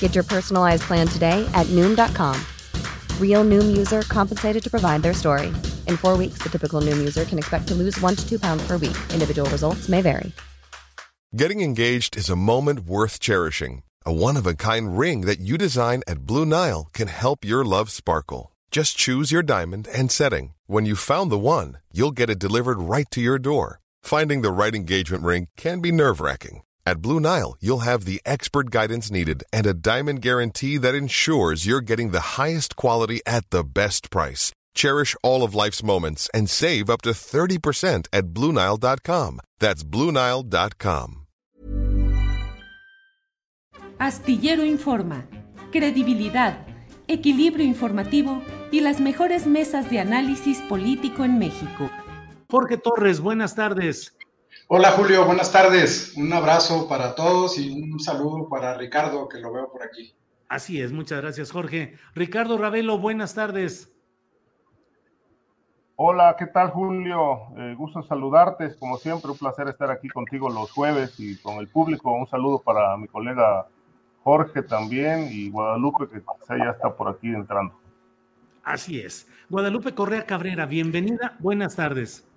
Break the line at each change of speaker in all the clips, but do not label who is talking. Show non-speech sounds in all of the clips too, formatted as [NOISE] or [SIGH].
Get your personalized plan today at Noom.com. Real Noom user compensated to provide their story. In four weeks, the typical Noom user can expect to lose one to two pounds per week. Individual results may vary.
Getting engaged is a moment worth cherishing. A one of a kind ring that you design at Blue Nile can help your love sparkle. Just choose your diamond and setting. When you found the one, you'll get it delivered right to your door. Finding the right engagement ring can be nerve wracking. At Blue Nile, you'll have the expert guidance needed and a diamond guarantee that ensures you're getting the highest quality at the best price. Cherish all of life's moments and save up to 30% at BlueNile.com. That's BlueNile.com.
Astillero Informa, credibilidad, equilibrio informativo y las mejores mesas de análisis político en México.
Jorge Torres, buenas tardes.
Hola Julio, buenas tardes. Un abrazo para todos y un saludo para Ricardo, que lo veo por aquí.
Así es, muchas gracias Jorge. Ricardo Ravelo, buenas tardes.
Hola, ¿qué tal Julio? Eh, gusto saludarte, como siempre, un placer estar aquí contigo los jueves y con el público. Un saludo para mi colega Jorge también y Guadalupe, que ya está por aquí entrando.
Así es. Guadalupe Correa Cabrera, bienvenida, buenas tardes.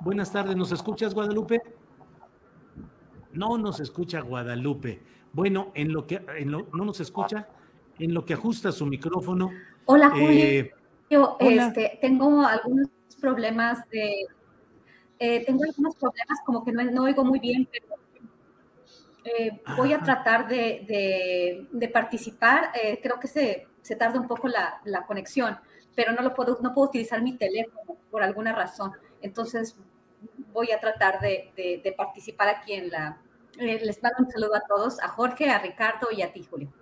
Buenas tardes, ¿nos escuchas Guadalupe? No nos escucha Guadalupe. Bueno, en lo que no nos escucha, en lo que ajusta su micrófono.
Hola, Julio. Yo este, tengo algunos problemas de. Eh, tengo algunos problemas, como que no, oigo muy bien, pero eh, voy a tratar de, de, participar. Eh, creo que se, se, tarda un poco la, la, conexión, pero no, lo puedo, no puedo utilizar mi teléfono por alguna razón. Entonces, voy a tratar de, participar aquí en la. les mando un saludo a todos, a Jorge, a Ricardo y a ti, Julio.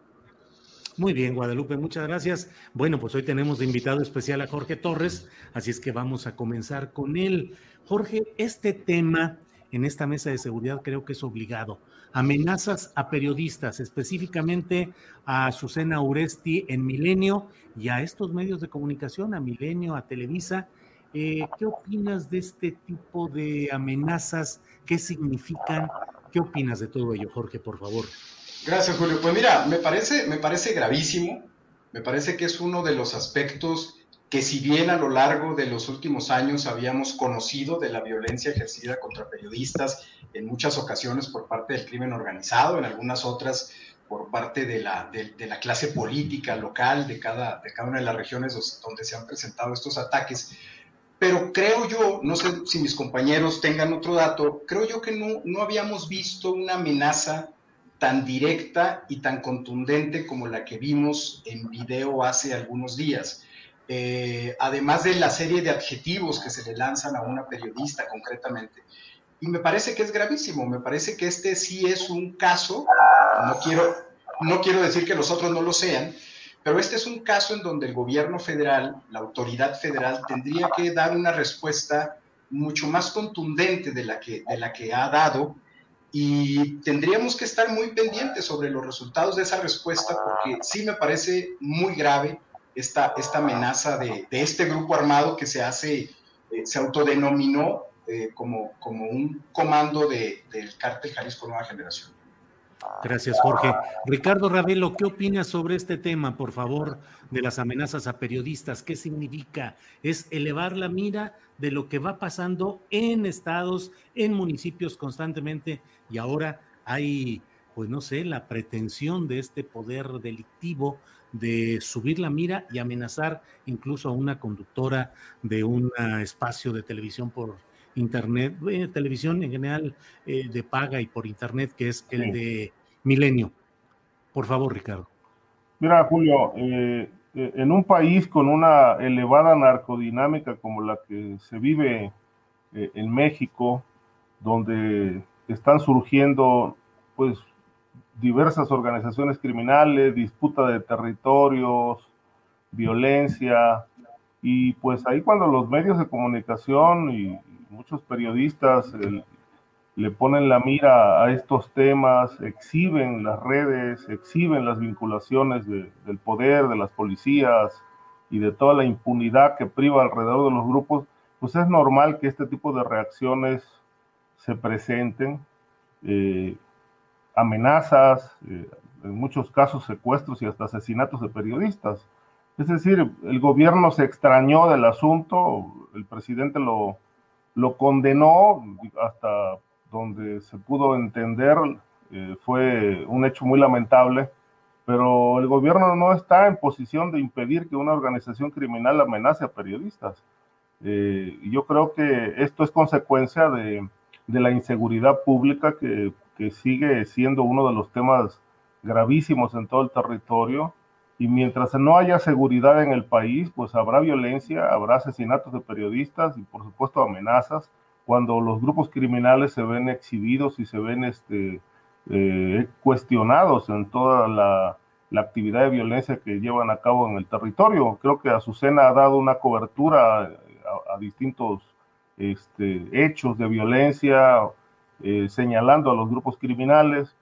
Muy bien, Guadalupe, muchas gracias. Bueno, pues hoy tenemos de invitado especial a Jorge Torres, así es que vamos a comenzar con él. Jorge, este tema en esta mesa de seguridad creo que es obligado. Amenazas a periodistas, específicamente a Susana Uresti en Milenio y a estos medios de comunicación, a Milenio, a Televisa. Eh, ¿Qué opinas de este tipo de amenazas? ¿Qué significan? ¿Qué opinas de todo ello, Jorge, por favor?
Gracias, Julio. Pues mira, me parece, me parece gravísimo, me parece que es uno de los aspectos que si bien a lo largo de los últimos años habíamos conocido de la violencia ejercida contra periodistas en muchas ocasiones por parte del crimen organizado, en algunas otras por parte de la, de, la clase política local de cada, de cada una de las regiones donde se han presentado estos ataques. Pero creo yo, no sé si mis compañeros tengan otro dato, creo yo que no, no habíamos visto una amenaza tan directa y tan contundente como la que vimos en video hace algunos días. Eh, además de la serie de adjetivos que se le lanzan a una periodista concretamente. Y me parece que es gravísimo, me parece que este sí es un caso, no quiero, no quiero decir que los otros no lo sean, pero este es un caso en donde el gobierno federal, la autoridad federal, tendría que dar una respuesta mucho más contundente de la que, de la que ha dado y tendríamos que estar muy pendientes sobre los resultados de esa respuesta porque sí me parece muy grave esta, esta amenaza de, este grupo armado que se hace, eh, se autodenominó eh, como, como un comando del cártel Jalisco Nueva Generación.
Gracias, Jorge. Ricardo Ravelo, ¿qué opinas sobre este tema, por favor, de las amenazas a periodistas? ¿Qué significa? ¿Es elevar la mira de lo que va pasando en estados, en municipios constantemente y ahora hay, pues no sé, la pretensión de este poder delictivo de subir la mira y amenazar incluso a una conductora de un espacio de televisión por internet, eh, televisión en general eh, de paga y por internet, que es el de Milenio. Por favor, Ricardo.
Mira, Julio, eh, en un país con una elevada narcodinámica como la que se vive en México, donde están surgiendo pues diversas organizaciones criminales, disputa de territorios, violencia, y pues ahí cuando los medios de comunicación y muchos periodistas le ponen la mira a estos temas, exhiben las redes, exhiben las vinculaciones del poder, de las policías y de toda la impunidad que priva alrededor de los grupos, pues es normal que este tipo de reacciones se presenten. Eh, amenazas, eh, en muchos casos secuestros y hasta asesinatos de periodistas. Es decir, el gobierno se extrañó del asunto, el presidente lo, lo condenó hasta donde se pudo entender, eh, fue un hecho muy lamentable, pero el gobierno no está en posición de impedir que una organización criminal amenace a periodistas. Eh, yo creo que esto es consecuencia de, de la inseguridad pública que que sigue siendo uno de los temas gravísimos en todo el territorio. Y mientras no haya seguridad en el país, pues habrá violencia, habrá asesinatos de periodistas y por supuesto amenazas cuando los grupos criminales se ven exhibidos y se ven este, eh, cuestionados en toda la, actividad de violencia que llevan a cabo en el territorio. Creo que Azucena ha dado una cobertura a, distintos este, hechos de violencia, eh, señalando a los grupos criminales.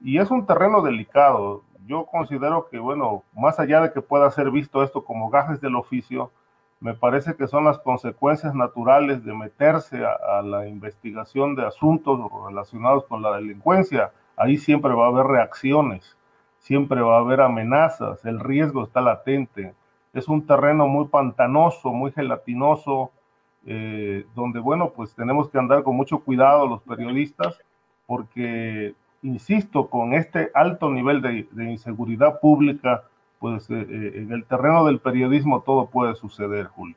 Y es un terreno delicado. Yo considero que, bueno, más allá de que pueda ser visto esto como gajes del oficio, me parece que son las consecuencias naturales de meterse a, la investigación de asuntos relacionados con la delincuencia. Ahí siempre va a haber reacciones, siempre va a haber amenazas, el riesgo está latente. Es un terreno muy pantanoso, muy gelatinoso, eh, donde, bueno, pues tenemos que andar con mucho cuidado los periodistas, porque, insisto, con este alto nivel de, inseguridad pública, pues eh, eh, en el terreno del periodismo todo puede suceder, Julio.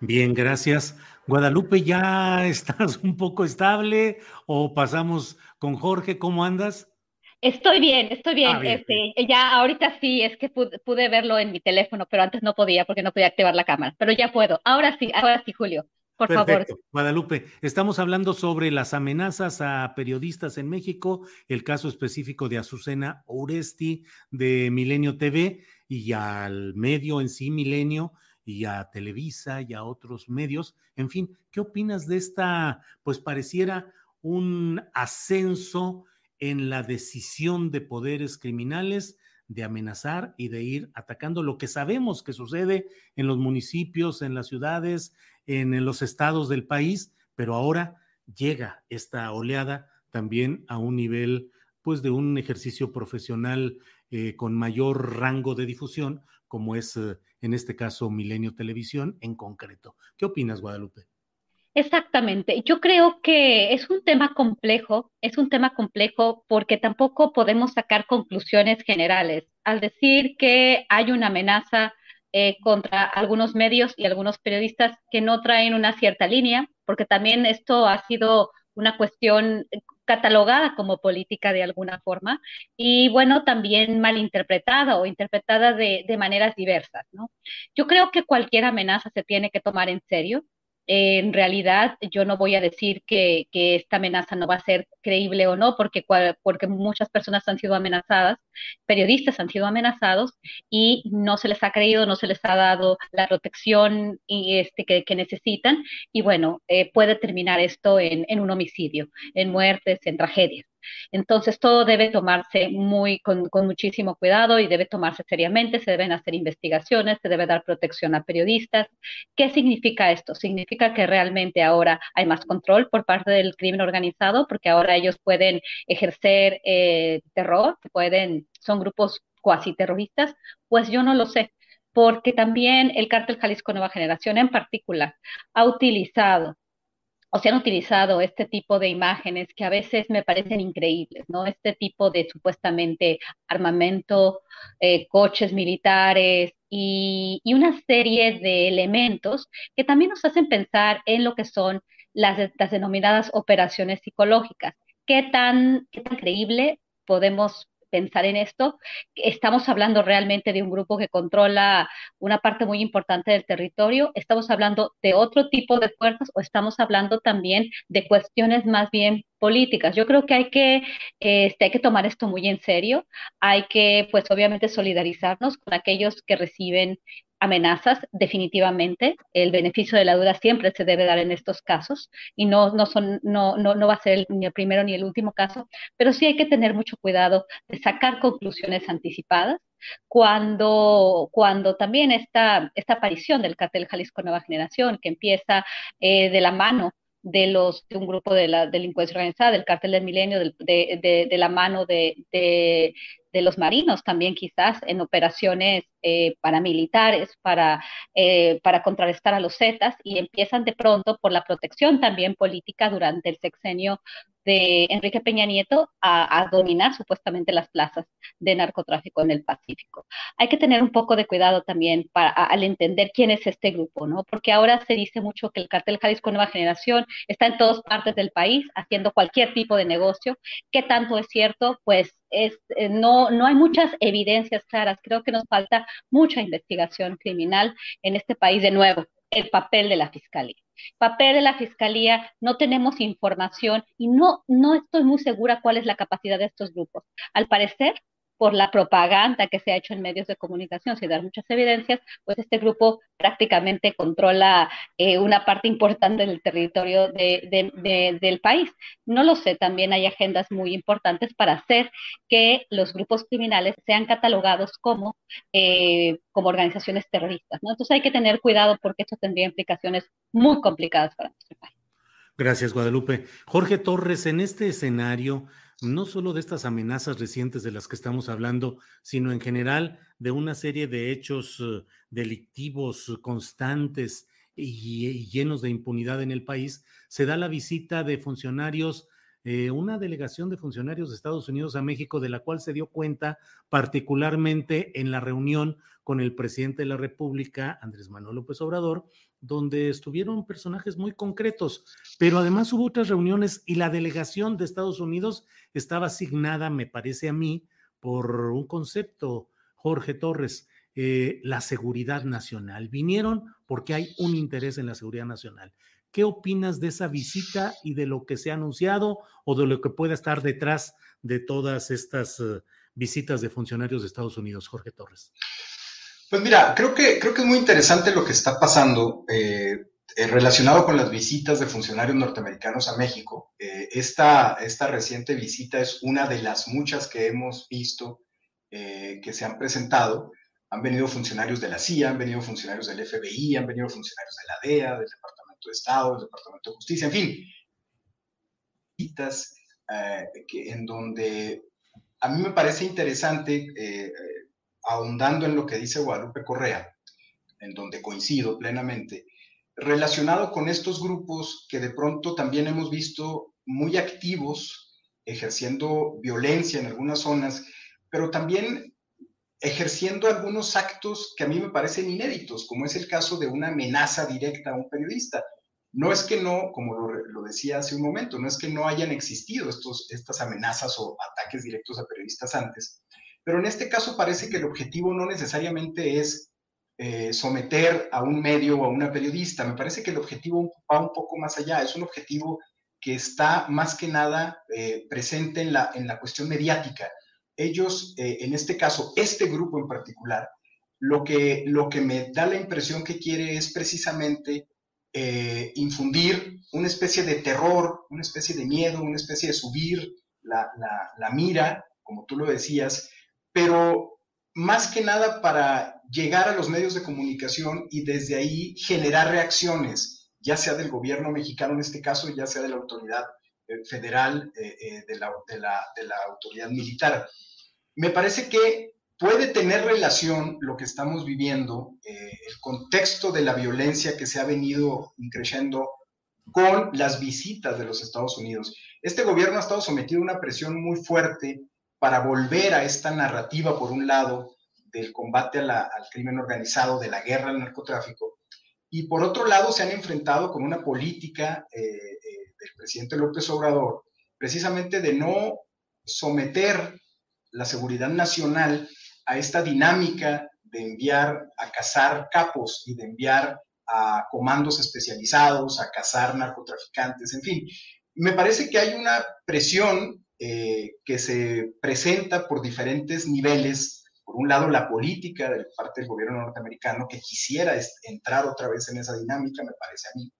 Bien, gracias. Guadalupe, ¿ya [LAUGHS] estás un poco estable o pasamos con Jorge? ¿Cómo andas?
Estoy bien, estoy bien. Ah, este, ya ahorita sí, es que pude, verlo en mi teléfono, pero antes no podía porque no podía activar la cámara. Pero ya puedo. Ahora sí, ahora sí, Julio. Por favor.
Guadalupe, estamos hablando sobre las amenazas a periodistas en México, el caso específico de Azucena Oresti de Milenio TV y al medio en sí, Milenio, y a Televisa y a otros medios. En fin, ¿qué opinas de esta, pues pareciera un ascenso? en la decisión de poderes criminales de amenazar y de ir atacando lo que sabemos que sucede en los municipios, en las ciudades, en los estados del país, pero ahora llega esta oleada también a un nivel pues de un ejercicio profesional eh, con mayor rango de difusión, como es eh, en este caso Milenio Televisión en concreto. ¿Qué opinas, Guadalupe?
Exactamente. Yo creo que es un tema complejo, es un tema complejo porque tampoco podemos sacar conclusiones generales. Al decir que hay una amenaza eh, contra algunos medios y algunos periodistas que no traen una cierta línea, porque también esto ha sido una cuestión catalogada como política de alguna forma y bueno, también malinterpretada o interpretada de, maneras diversas. Yo creo que cualquier amenaza se tiene que tomar en serio en realidad yo no voy a decir que, esta amenaza no va a ser creíble o no, porque, porque muchas personas han sido amenazadas, periodistas han sido amenazados y no se les ha creído, no se les ha dado la protección y este, que, necesitan. Y bueno, eh, puede terminar esto en, en un homicidio, en muertes, en tragedias. Entonces, todo debe tomarse muy con, muchísimo cuidado y debe tomarse seriamente, se deben hacer investigaciones, se debe dar protección a periodistas. ¿Qué significa esto? Significa que realmente ahora hay más control por parte del crimen organizado, porque ahora ellos pueden ejercer eh, terror, pueden, son grupos cuasi terroristas, pues yo no lo sé porque también el cártel Jalisco Nueva Generación en particular ha utilizado o se han utilizado este tipo de imágenes que a veces me parecen increíbles, ¿no? Este tipo de supuestamente armamento, eh, coches militares y, una serie de elementos que también nos hacen pensar en lo que son las, denominadas operaciones psicológicas. ¿Qué tan, ¿Qué tan creíble podemos pensar en esto. Estamos hablando realmente de un grupo que controla una parte muy importante del territorio, estamos hablando de otro tipo de fuerzas o estamos hablando también de cuestiones más bien políticas. Yo creo que hay que, este, hay que tomar esto muy en serio, hay que, pues obviamente, solidarizarnos con aquellos que reciben amenazas, definitivamente. El beneficio de la duda siempre se debe dar en estos casos y no, no, son, no, no, no va a ser ni el primero ni el último caso, pero sí hay que tener mucho cuidado de sacar conclusiones anticipadas cuando, cuando también esta, esta aparición del cartel Jalisco Nueva Generación, que empieza eh, de la mano de los de un grupo de la delincuencia organizada, del cartel del milenio, de, de, la mano de los marinos también quizás en operaciones eh, paramilitares para, eh, para contrarrestar a los Zetas y empiezan de pronto por la protección también política durante el sexenio de Enrique Peña Nieto a, dominar supuestamente las plazas de narcotráfico en el Pacífico. Hay que tener un poco de cuidado también para, al entender quién es este grupo, ¿no? Porque ahora se dice mucho que el cartel Jalisco Nueva Generación está en todas partes del país haciendo cualquier tipo de negocio. ¿Qué tanto es cierto? Pues eh, no, no hay muchas evidencias claras. Creo que nos falta mucha investigación criminal en este país de nuevo. El papel de la fiscalía. Papel de la fiscalía, no tenemos información y no, no estoy muy segura cuál es la capacidad de estos grupos. Al parecer, por la propaganda que se ha hecho en medios de comunicación, sin dar muchas evidencias, pues este grupo prácticamente controla eh, una parte importante del territorio del país. No lo sé, también hay agendas muy importantes para hacer que los grupos criminales sean catalogados como, eh, como organizaciones terroristas. Entonces hay que tener cuidado porque esto tendría implicaciones muy complicadas para nuestro país.
Gracias, Guadalupe. Jorge Torres, en este escenario, no solo de estas amenazas recientes de las que estamos hablando, sino en general de una serie de hechos eh, delictivos constantes y, llenos de impunidad en el país, se da la visita de funcionarios, eh, una delegación de funcionarios de Estados Unidos a México, de la cual se dio cuenta particularmente en la reunión con el presidente de la República, Andrés Manuel López Obrador, donde estuvieron personajes muy concretos, pero además hubo otras reuniones y la delegación de Estados Unidos estaba asignada, me parece a mí, por un concepto, Jorge Torres, eh, la seguridad nacional. Vinieron porque hay un interés en la seguridad nacional. ¿Qué opinas de esa visita y de lo que se ha anunciado o de lo que pueda estar detrás de todas estas eh, visitas de funcionarios de Estados Unidos, Jorge Torres?
Pues mira, creo que, creo que es muy interesante lo que está pasando eh, eh, relacionado con las visitas de funcionarios norteamericanos a México. Eh, esta, esta, reciente visita es una de las muchas que hemos visto que se han presentado. Han venido funcionarios de la CIA, han venido funcionarios del FBI, han venido funcionarios de la DEA, del Departamento de Estado, del Departamento de Justicia, en fin. Visitas en donde a mí me parece interesante ahondando en lo que dice Guadalupe Correa, en donde coincido plenamente, relacionado con estos grupos que de pronto también hemos visto muy activos, ejerciendo violencia en algunas zonas, pero también ejerciendo algunos actos que a mí me parecen inéditos, como es el caso de una amenaza directa a un periodista. No es que no, como lo, decía hace un momento, no es que no hayan existido estos, estas amenazas o ataques directos a periodistas antes, pero en este caso parece que el objetivo no necesariamente es eh, someter a un medio o a una periodista. Me parece que el objetivo va un poco más allá. Es un objetivo que está más que nada eh, presente en la, en la cuestión mediática. Ellos, eh, en este caso, este grupo en particular, lo que, lo que me da la impresión que quiere es precisamente infundir una especie de terror, una especie de miedo, una especie de subir la, la, la mira, como tú lo decías, pero más que nada para llegar a los medios de comunicación y desde ahí generar reacciones, ya sea del gobierno mexicano en este caso, ya sea de la autoridad eh, federal, eh, eh, de, la, autoridad militar. Me parece que puede tener relación lo que estamos viviendo, el contexto de la violencia que se ha venido creciendo con las visitas de los Estados Unidos. Este gobierno ha estado sometido a una presión muy fuerte para volver a esta narrativa, por un lado, del combate al crimen organizado, de la guerra al narcotráfico, y por otro lado se han enfrentado con una política eh, eh, del presidente López Obrador, precisamente de no someter la seguridad nacional a esta dinámica de enviar a cazar capos y de enviar a comandos especializados, a cazar narcotraficantes, en fin. Me parece que hay una presión eh, que se presenta por diferentes niveles. Por un lado, la política de parte del gobierno norteamericano que quisiera entrar otra vez en esa dinámica, me parece a mí.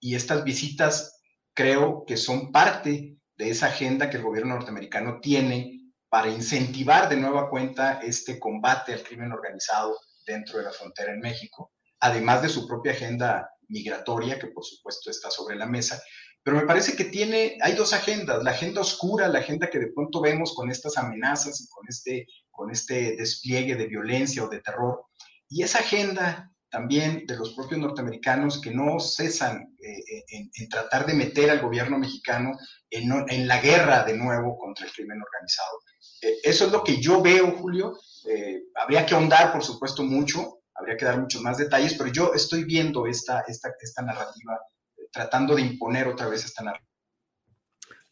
Y estas visitas creo que son parte de esa agenda que el gobierno norteamericano tiene para incentivar de nueva cuenta este combate al crimen organizado dentro de la frontera en México, además de su propia agenda migratoria, que por supuesto está sobre la mesa. Pero me parece que tiene, hay dos agendas, la agenda oscura, la agenda que de pronto vemos con estas amenazas y con este, con este despliegue de violencia o de terror, y esa agenda también de los propios norteamericanos que no cesan eh, en, en, tratar de meter al gobierno mexicano en, en, la guerra de nuevo contra el crimen organizado. Eh, eso es lo que yo veo, Julio. Eh, habría que ahondar, por supuesto, mucho, habría que dar muchos más detalles, pero yo estoy viendo esta, esta, esta narrativa, eh, tratando de imponer otra vez esta narrativa.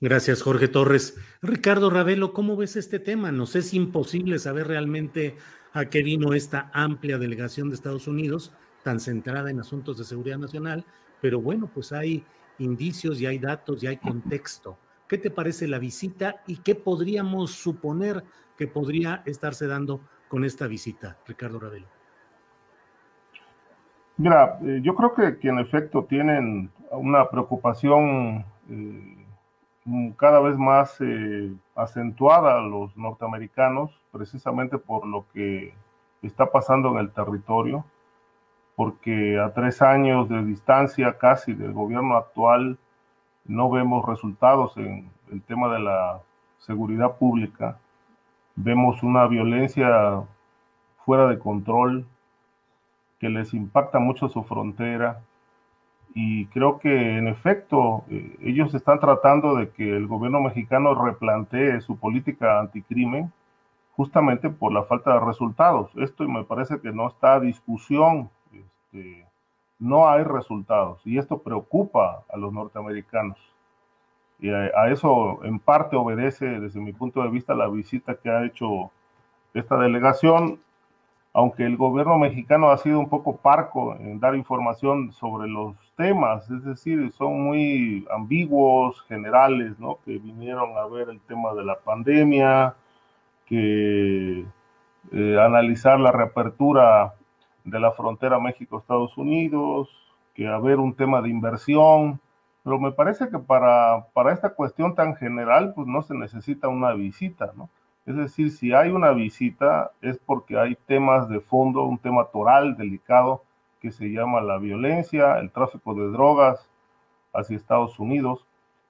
Gracias, Jorge Torres. Ricardo Ravelo, ¿cómo ves este tema? Nos es imposible saber realmente a qué vino esta amplia delegación de Estados Unidos, tan centrada en asuntos de seguridad nacional, pero bueno, pues hay indicios y hay datos y hay contexto. ¿Qué te parece la visita y qué podríamos suponer que podría estarse dando con esta visita, Ricardo Ravelo?
Mira, eh, yo creo que, en efecto tienen una preocupación eh, cada vez más eh, acentuada los norteamericanos, precisamente por lo que está pasando en el territorio, porque a tres años de distancia casi del gobierno actual, no vemos resultados en el tema de la seguridad pública. Vemos una violencia fuera de control que les impacta mucho su frontera y creo que en efecto eh, ellos están tratando de que el gobierno mexicano replantee su política anticrimen justamente por la falta de resultados. Esto me parece que no está a discusión. Este, no hay resultados y esto preocupa a los norteamericanos. Y a, eso en parte obedece, desde mi punto de vista, la visita que ha hecho esta delegación, aunque el gobierno mexicano ha sido un poco parco en dar información sobre los temas, es decir, son muy ambiguos, generales, ¿no? Que vinieron a ver el tema de la pandemia, que eh, analizar la reapertura de la frontera México-Estados Unidos, que haber un tema de inversión, pero me parece que para, para esta cuestión tan general, pues no se necesita una visita, ¿no? Es decir, si hay una visita es porque hay temas de fondo, un tema toral delicado que se llama la violencia, el tráfico de drogas hacia Estados Unidos,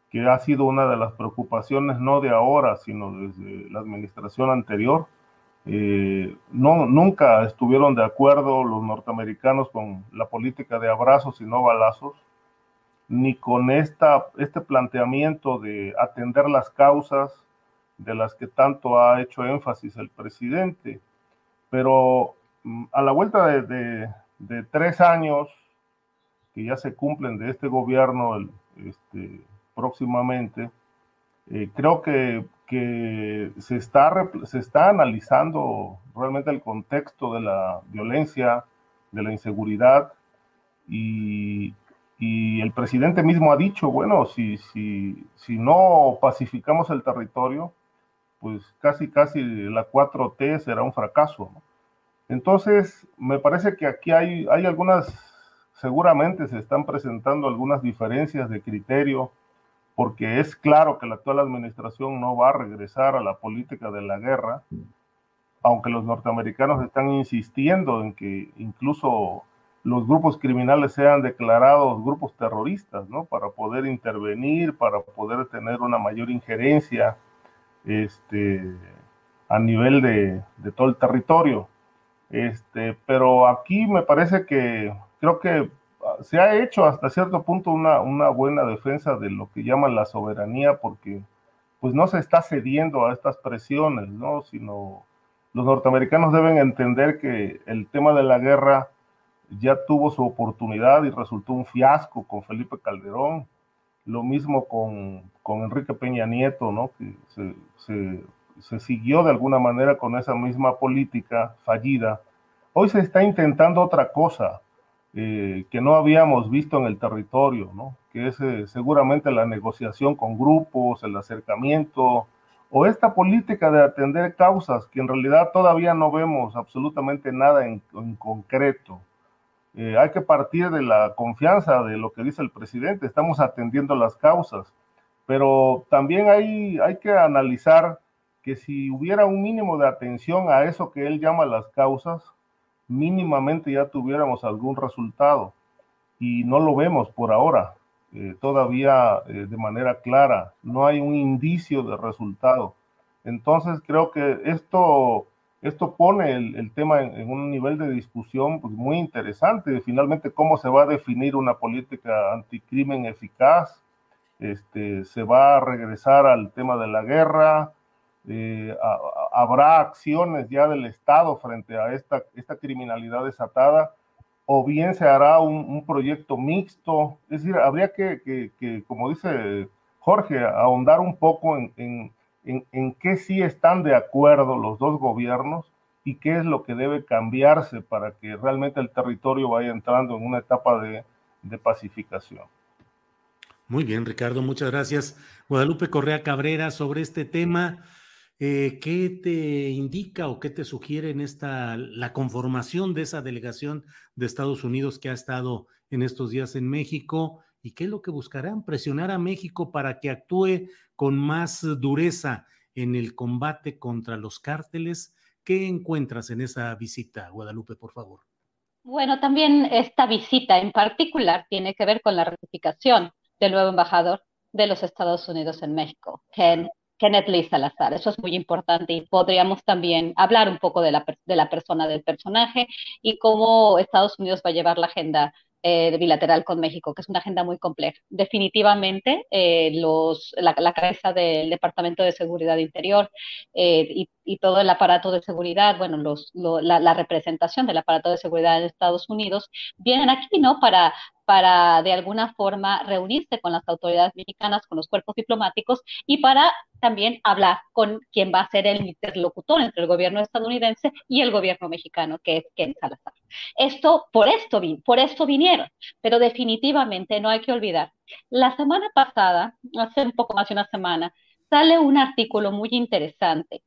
que ha sido una de las preocupaciones no de ahora, sino desde la administración anterior, eh, no, nunca estuvieron de acuerdo los norteamericanos con la política de abrazos y no balazos, ni con esta, este planteamiento de atender las causas de las que tanto ha hecho énfasis el presidente. Pero mm, a la vuelta de, tres años que ya se cumplen de este gobierno este, próximamente, eh, creo que que se está, se está analizando realmente el contexto de la violencia, de la inseguridad, y, y el presidente mismo ha dicho, bueno, si, si, si no pacificamos el territorio, pues casi, casi la 4T será un fracaso. Entonces, me parece que aquí hay, hay algunas, seguramente se están presentando algunas diferencias de criterio porque es claro que la actual administración no va a regresar a la política de la guerra, aunque los norteamericanos están insistiendo en que incluso los grupos criminales sean declarados grupos terroristas, ¿no? Para poder intervenir, para poder tener una mayor injerencia este, a nivel de, de todo el territorio. Este, pero aquí me parece que creo que se ha hecho hasta cierto punto una, una buena defensa de lo que llaman la soberanía, porque pues no se está cediendo a estas presiones, ¿no? Sino los norteamericanos deben entender que el tema de la guerra ya tuvo su oportunidad y resultó un fiasco con Felipe Calderón. Lo mismo con, con Enrique Peña Nieto, ¿no? Que se, se siguió de alguna manera con esa misma política fallida, hoy se está intentando otra cosa eh, que no habíamos visto en el territorio, ¿no? que es eh, seguramente la negociación con grupos, el acercamiento, o esta política de atender causas que en realidad todavía no vemos absolutamente nada en, concreto. Eh, hay que partir de la confianza de lo que dice el presidente, estamos atendiendo las causas, pero también hay, hay que analizar que si hubiera un mínimo de atención a eso que él llama las causas, mínimamente ya tuviéramos algún resultado y no lo vemos por ahora. Eh, todavía eh, de manera clara, no hay un indicio de resultado. Entonces creo que esto, esto pone el, tema en, un nivel de discusión pues, muy interesante, finalmente cómo se va a definir una política anticrimen eficaz, este, se va a regresar al tema de la guerra, eh, habrá acciones ya del Estado frente a esta, esta criminalidad desatada o bien se hará un, proyecto mixto. Es decir, habría que, como dice Jorge, ahondar un poco en, en, qué sí están de acuerdo los dos gobiernos y qué es lo que debe cambiarse para que realmente el territorio vaya entrando en una etapa de, pacificación.
Muy bien, Ricardo, muchas gracias. Guadalupe Correa Cabrera, sobre este tema. Eh, ¿Qué te indica o qué te sugiere en esta la conformación de esa delegación de Estados Unidos que ha estado en estos días en México? ¿Y qué es lo que buscarán? Presionar a México para que actúe con más dureza en el combate contra los cárteles. ¿Qué encuentras en esa visita, Guadalupe, por favor?
Bueno, también esta visita en particular tiene que ver con la ratificación del nuevo embajador de los Estados Unidos en México, Ken Kenneth Lee Salazar. Eso es muy importante y podríamos también hablar un poco de la, de la persona del personaje y cómo Estados Unidos va a llevar la agenda eh, bilateral con México, que es una agenda muy compleja. Definitivamente, eh, los, la, cabeza del Departamento de Seguridad Interior eh, y, y, todo el aparato de seguridad, bueno, los, la, la, representación del aparato de seguridad en Estados Unidos, vienen aquí, ¿no? Para, para de alguna forma reunirse con las autoridades mexicanas, con los cuerpos diplomáticos y para también hablar con quien va a ser el interlocutor entre el gobierno estadounidense y el gobierno mexicano, que es Ken Salazar. Esto, por esto, por esto vinieron, pero definitivamente no hay que olvidar. La semana pasada, hace un poco más de una semana, sale un artículo muy interesante.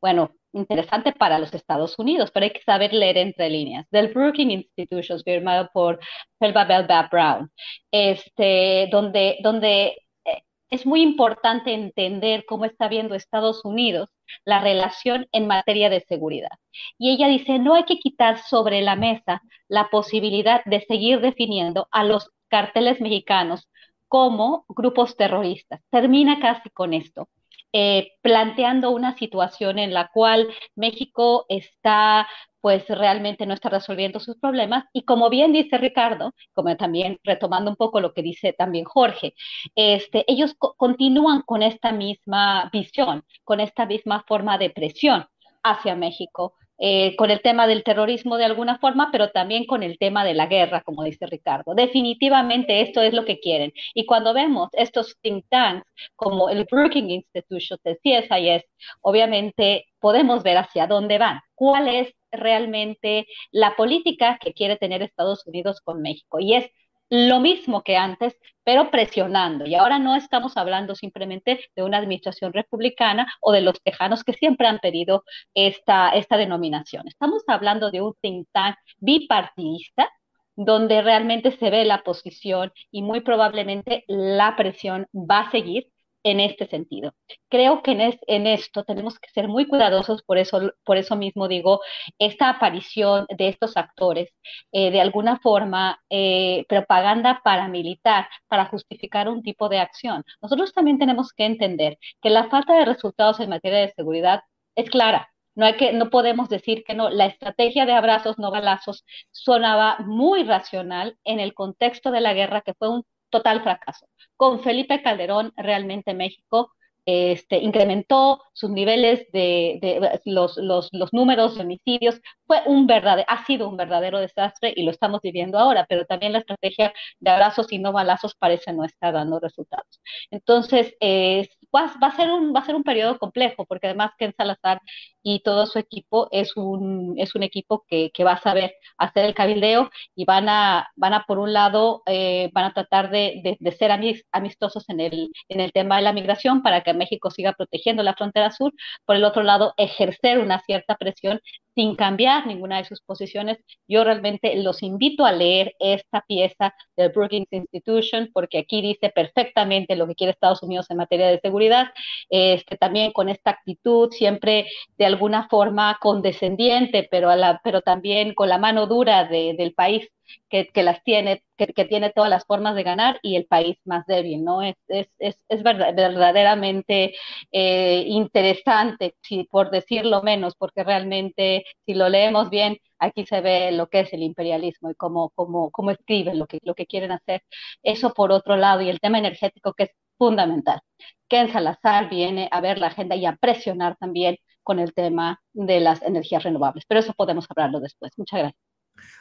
Bueno, interesante para los Estados Unidos, pero hay que saber leer entre líneas, del Brookings Institutions, firmado por Felba Belba Brown, este, donde, donde eh, es muy importante entender cómo está viendo Estados Unidos la relación en materia de seguridad. Y ella dice, no hay que quitar sobre la mesa la posibilidad de seguir definiendo a los carteles mexicanos como grupos terroristas. Termina casi con esto. Eh, planteando una situación en la cual México está pues realmente no está resolviendo sus problemas. Y como bien dice Ricardo, como también retomando un poco lo que dice también Jorge, este, ellos continúan con esta misma visión, con esta misma forma de presión hacia México, eh, con el tema del terrorismo de alguna forma, pero también con el tema de la guerra, como dice Ricardo. Definitivamente esto es lo que quieren. Y cuando vemos estos think tanks como el Brookings Institution, el CSIS, obviamente podemos ver hacia dónde van, cuál es realmente la política que quiere tener Estados Unidos con México. Y es lo mismo que antes, pero presionando. Y ahora no estamos hablando simplemente de una administración republicana o de los tejanos que siempre han pedido esta, esta denominación. Estamos hablando de un think tank bipartidista donde realmente se ve la posición y muy probablemente la presión va a seguir en este sentido. Creo que en, esto tenemos que ser muy cuidadosos, por eso, por eso mismo digo, esta aparición de estos actores, eh, de alguna forma, eh, propaganda paramilitar para justificar un tipo de acción. Nosotros también tenemos que entender que la falta de resultados en materia de seguridad es clara. No, hay que, no podemos decir que no. La estrategia de abrazos, no balazos, sonaba muy racional en el contexto de la guerra, que fue un total fracaso. Con Felipe Calderón, realmente México este, incrementó sus niveles de, los, los, números de homicidios, fue un verdadero, ha sido un verdadero desastre y lo estamos viviendo ahora, pero también la estrategia de abrazos y no balazos parece no estar dando resultados. Entonces, eh, va, a ser un, va a ser un periodo complejo, porque además Ken Salazar y todo su equipo es un, es un equipo que, que va a saber hacer el cabildeo y van a, van a por un lado, eh, van a tratar de, de, ser amistosos en el, en el tema de la migración para que México siga protegiendo la frontera sur, por el otro lado, ejercer una cierta presión sin cambiar ninguna de sus posiciones. Yo realmente los invito a leer esta pieza del Brookings Institution porque aquí dice perfectamente lo que quiere Estados Unidos en materia de seguridad, este, también con esta actitud siempre de alguna forma condescendiente, pero, pero también con la mano dura de, del país que, las tiene, que, que, tiene todas las formas de ganar y el país más débil, ¿no? Es, es, es, es verdaderamente eh, interesante, si, por decirlo menos, porque realmente si lo leemos bien, aquí se ve lo que es el imperialismo y cómo, cómo, cómo escriben lo que, lo que quieren hacer. Eso por otro lado, y el tema energético que es fundamental. Ken Salazar viene a ver la agenda y a presionar también con el tema de las energías renovables. Pero eso podemos hablarlo después. Muchas gracias.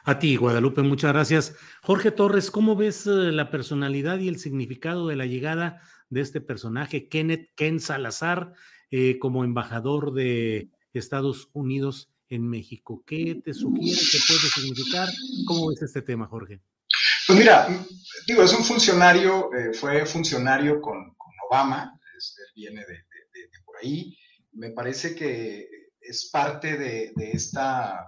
A ti, Guadalupe, muchas gracias. Jorge Torres, ¿cómo ves eh, la personalidad y el significado de la llegada de este personaje, Kenneth Ken Salazar, eh, como embajador de Estados Unidos en México? ¿Qué te sugiere que puede significar? ¿Cómo ves este tema, Jorge?
Pues mira, digo, es un funcionario, eh, fue funcionario con, Obama, es, él viene de, por ahí. Me parece que es parte de, esta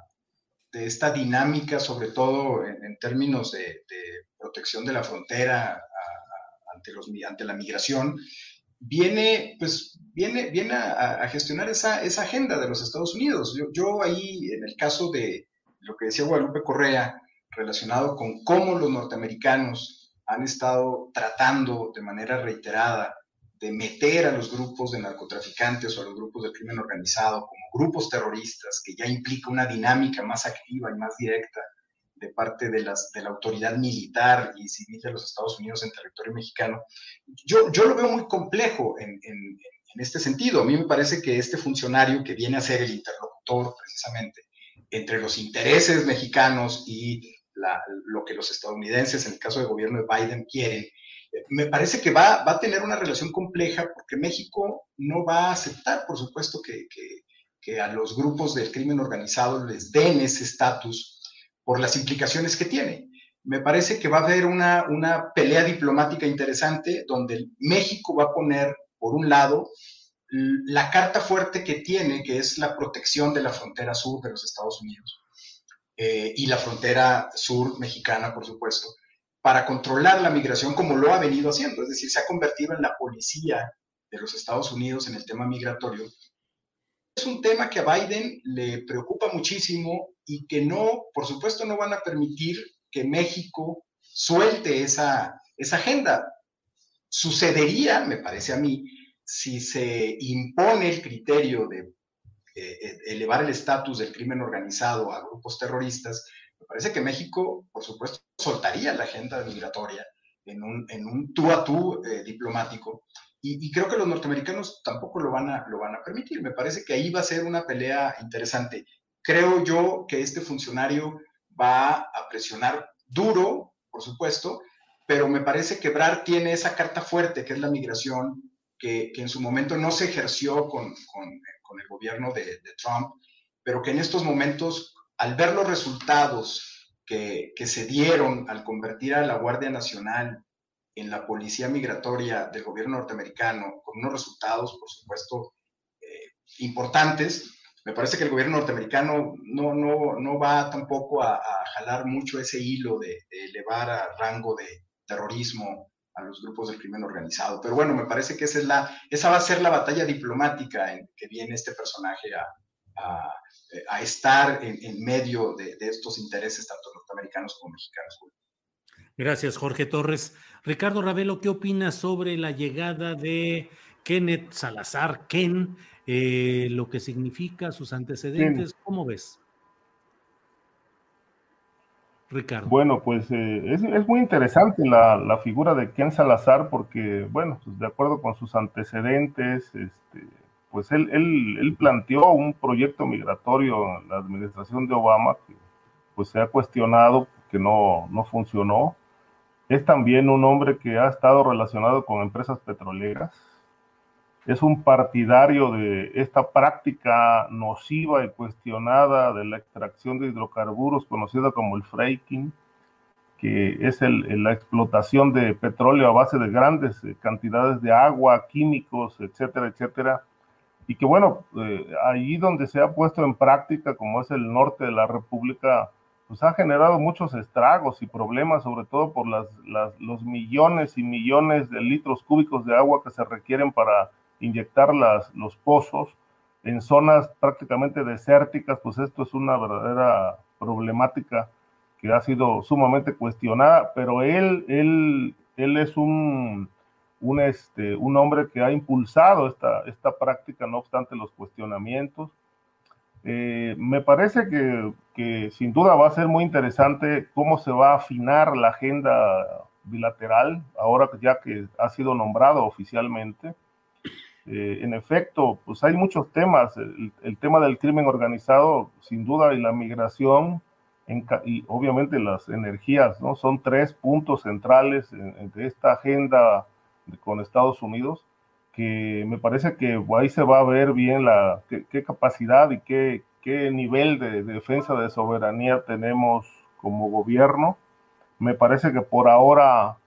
de esta dinámica, sobre todo en, términos de, protección de la frontera ante, los, ante la migración, viene, pues, viene, viene a, a, gestionar esa, esa agenda de los Estados Unidos. Yo, yo ahí, en el caso de lo que decía Guadalupe Correa, relacionado con cómo los norteamericanos han estado tratando de manera reiterada de meter a los grupos de narcotraficantes o a los grupos del crimen organizado como grupos terroristas, que ya implica una dinámica más activa y más directa de parte de, las, de la autoridad militar y civil de los Estados Unidos en territorio mexicano, yo, yo lo veo muy complejo en, en, en este sentido. A mí me parece que este funcionario que viene a ser el interlocutor precisamente entre los intereses mexicanos y la, lo que los estadounidenses, en el caso del gobierno de Biden, quieren, me parece que va, a tener una relación compleja porque México no va a aceptar, por supuesto, que, a los grupos del crimen organizado les den ese estatus por las implicaciones que tiene. Me parece que va a haber una, una pelea diplomática interesante donde México va a poner, por un lado, la carta fuerte que tiene, que es la protección de la frontera sur de los Estados Unidos eh, y la frontera sur mexicana, por supuesto para controlar la migración como lo ha venido haciendo, es decir, se ha convertido en la policía de los Estados Unidos en el tema migratorio. Es un tema que a Biden le preocupa muchísimo y que no, por supuesto, no van a permitir que México suelte esa, esa agenda. Sucedería, me parece a mí, si se impone el criterio de elevar el estatus del crimen organizado a grupos terroristas, me parece que México, por supuesto, soltaría la agenda migratoria en un, en un tú a tú eh, diplomático. Y, y, creo que los norteamericanos tampoco lo van, a, lo van a permitir. Me parece que ahí va a ser una pelea interesante. Creo yo que este funcionario va a presionar duro, por supuesto, pero me parece que Brar tiene esa carta fuerte, que es la migración, que, que en su momento no se ejerció con, con, con el gobierno de, de Trump, pero que en estos momentos al ver los resultados que, que, se dieron al convertir a la Guardia Nacional en la policía migratoria del gobierno norteamericano, con unos resultados, por supuesto, eh, importantes, me parece que el gobierno norteamericano no, no, no va tampoco a, jalar mucho ese hilo de, de elevar a rango de terrorismo a los grupos del crimen organizado. Pero bueno, me parece que esa, es la, esa va a ser la batalla diplomática en que viene este personaje a, a, a estar en, en medio de, de, estos intereses, tanto norteamericanos como mexicanos.
Gracias, Jorge Torres. Ricardo Ravelo, ¿qué opinas sobre la llegada de Kenneth Salazar, Ken, eh, lo que significa, sus antecedentes? ¿Cómo ves?
Ricardo. Bueno, pues eh, es, es, muy interesante la, la, figura de Ken Salazar porque, bueno, pues de acuerdo con sus antecedentes, este, pues él, él, planteó un proyecto migratorio en la administración de Obama pues se ha cuestionado que no, no funcionó. Es también un hombre que ha estado relacionado con empresas petroleras. Es un partidario de esta práctica nociva y cuestionada de la extracción de hidrocarburos conocida como el fracking que es la explotación de petróleo a base de grandes eh, cantidades de agua, químicos, etcétera, etcétera. Y que bueno, eh, ahí donde se ha puesto en práctica, como es el norte de la República, pues ha generado muchos estragos y problemas, sobre todo por las, los millones y millones de litros cúbicos de agua que se requieren para inyectar las, los pozos. En zonas prácticamente desérticas, pues esto es una verdadera problemática que ha sido sumamente cuestionada, pero él, él, él es un, un, este, un hombre que ha impulsado esta, esta práctica, no obstante los cuestionamientos. Eh, me parece que, que, sin duda va a ser muy interesante cómo se va a afinar la agenda bilateral, ahora ya que ha sido nombrado oficialmente. Eh, en efecto, pues hay muchos temas, el, tema del crimen organizado, sin duda, y la migración, y obviamente las energías, ¿no? Son tres puntos centrales de esta agenda con Estados Unidos que me parece que ahí se va a ver bien la, qué, capacidad y qué, qué nivel de, defensa de soberanía tenemos como gobierno. Me parece que por ahora,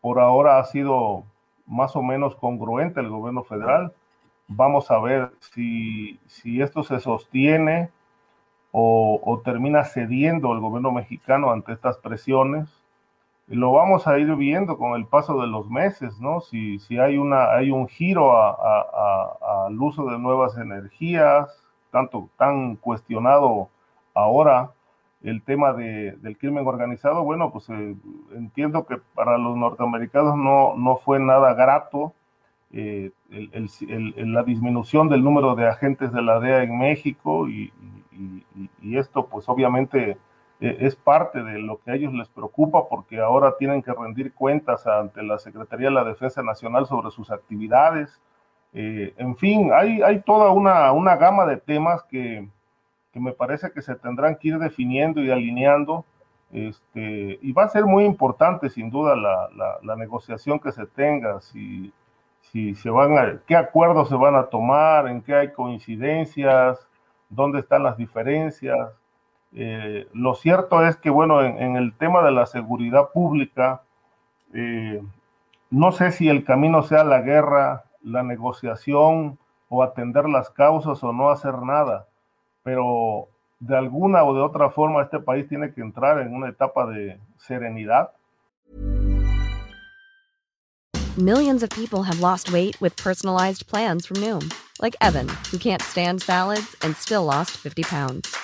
por ahora ha sido más o menos congruente el gobierno federal. Vamos a ver si, si esto se sostiene o, termina cediendo el gobierno mexicano ante estas presiones. Lo vamos a ir viendo con el paso de los meses, ¿no? Si, si hay, una, hay un giro al uso de nuevas energías, tanto tan cuestionado ahora el tema de, del crimen organizado, bueno, pues eh, entiendo que para los norteamericanos no, no fue nada grato eh, la disminución del número de agentes de la DEA en México y, y, esto pues obviamente e, es parte de lo que a ellos les preocupa porque ahora tienen que rendir cuentas ante la Secretaría de la Defensa Nacional sobre sus actividades. Eh, en fin, hay, hay toda una, una gama de temas que, que, me parece que se tendrán que ir definiendo y alineando. Este, y va a ser muy importante, sin duda, la, la, negociación que se tenga, si, si se van a, qué acuerdos se van a tomar, en qué hay coincidencias, dónde están las diferencias. Eh, lo cierto es que, bueno, en, el tema de la seguridad pública, eh, no sé si el camino sea la guerra, la negociación o atender las causas o no hacer nada, pero de alguna o de otra forma este país tiene que entrar en una etapa de serenidad.
Millions of people have lost weight with personalized plans from Noom. like Evan, who can't stand salads and still lost 50 pounds.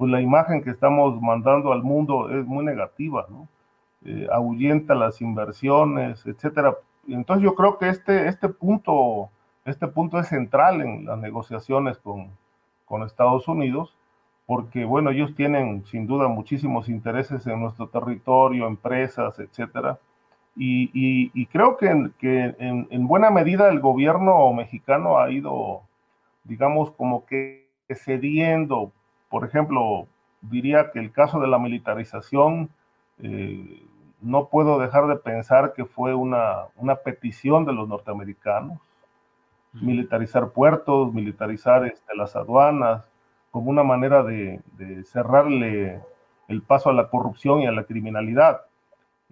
pues la imagen que estamos mandando al mundo es muy negativa, ¿no? Eh, ahuyenta las inversiones, etcétera. Entonces yo creo que este, este, punto, este punto es central en las negociaciones con, con Estados Unidos, porque bueno, ellos tienen sin duda muchísimos intereses en nuestro territorio, empresas, etcétera. Y, y, creo que, que en, en, buena medida el gobierno mexicano ha ido, digamos, como que cediendo por ejemplo, diría que el caso de la militarización, eh, no puedo dejar de pensar que fue una, una petición de los norteamericanos, militarizar puertos, militarizar este, las aduanas, como una manera de, cerrarle el paso a la corrupción y a la criminalidad.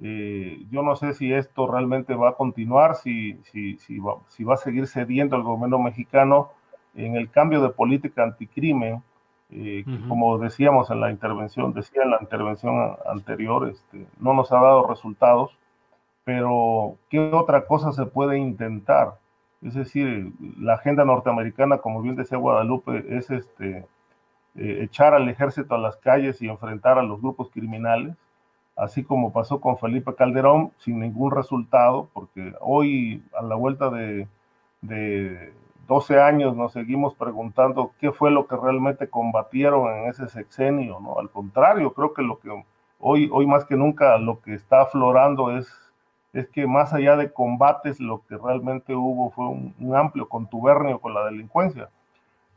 Eh, yo no sé si esto realmente va a continuar, si, si, si, va, si va a seguir cediendo el gobierno mexicano en el cambio de política anticrimen, eh, como decíamos en la intervención, decía en la intervención anterior, este, no nos ha dado resultados, pero ¿qué otra cosa se puede intentar? Es decir, la agenda norteamericana, como bien decía Guadalupe, es este, eh, echar al ejército a las calles y enfrentar a los grupos criminales, así como pasó con Felipe Calderón, sin ningún resultado, porque hoy a la vuelta de, de 12 años nos seguimos preguntando qué fue lo que realmente combatieron en ese sexenio, ¿no? Al contrario, creo que lo que hoy, hoy más que nunca lo que está aflorando es, es que más allá de combates, lo que realmente hubo fue un, amplio contubernio con la delincuencia.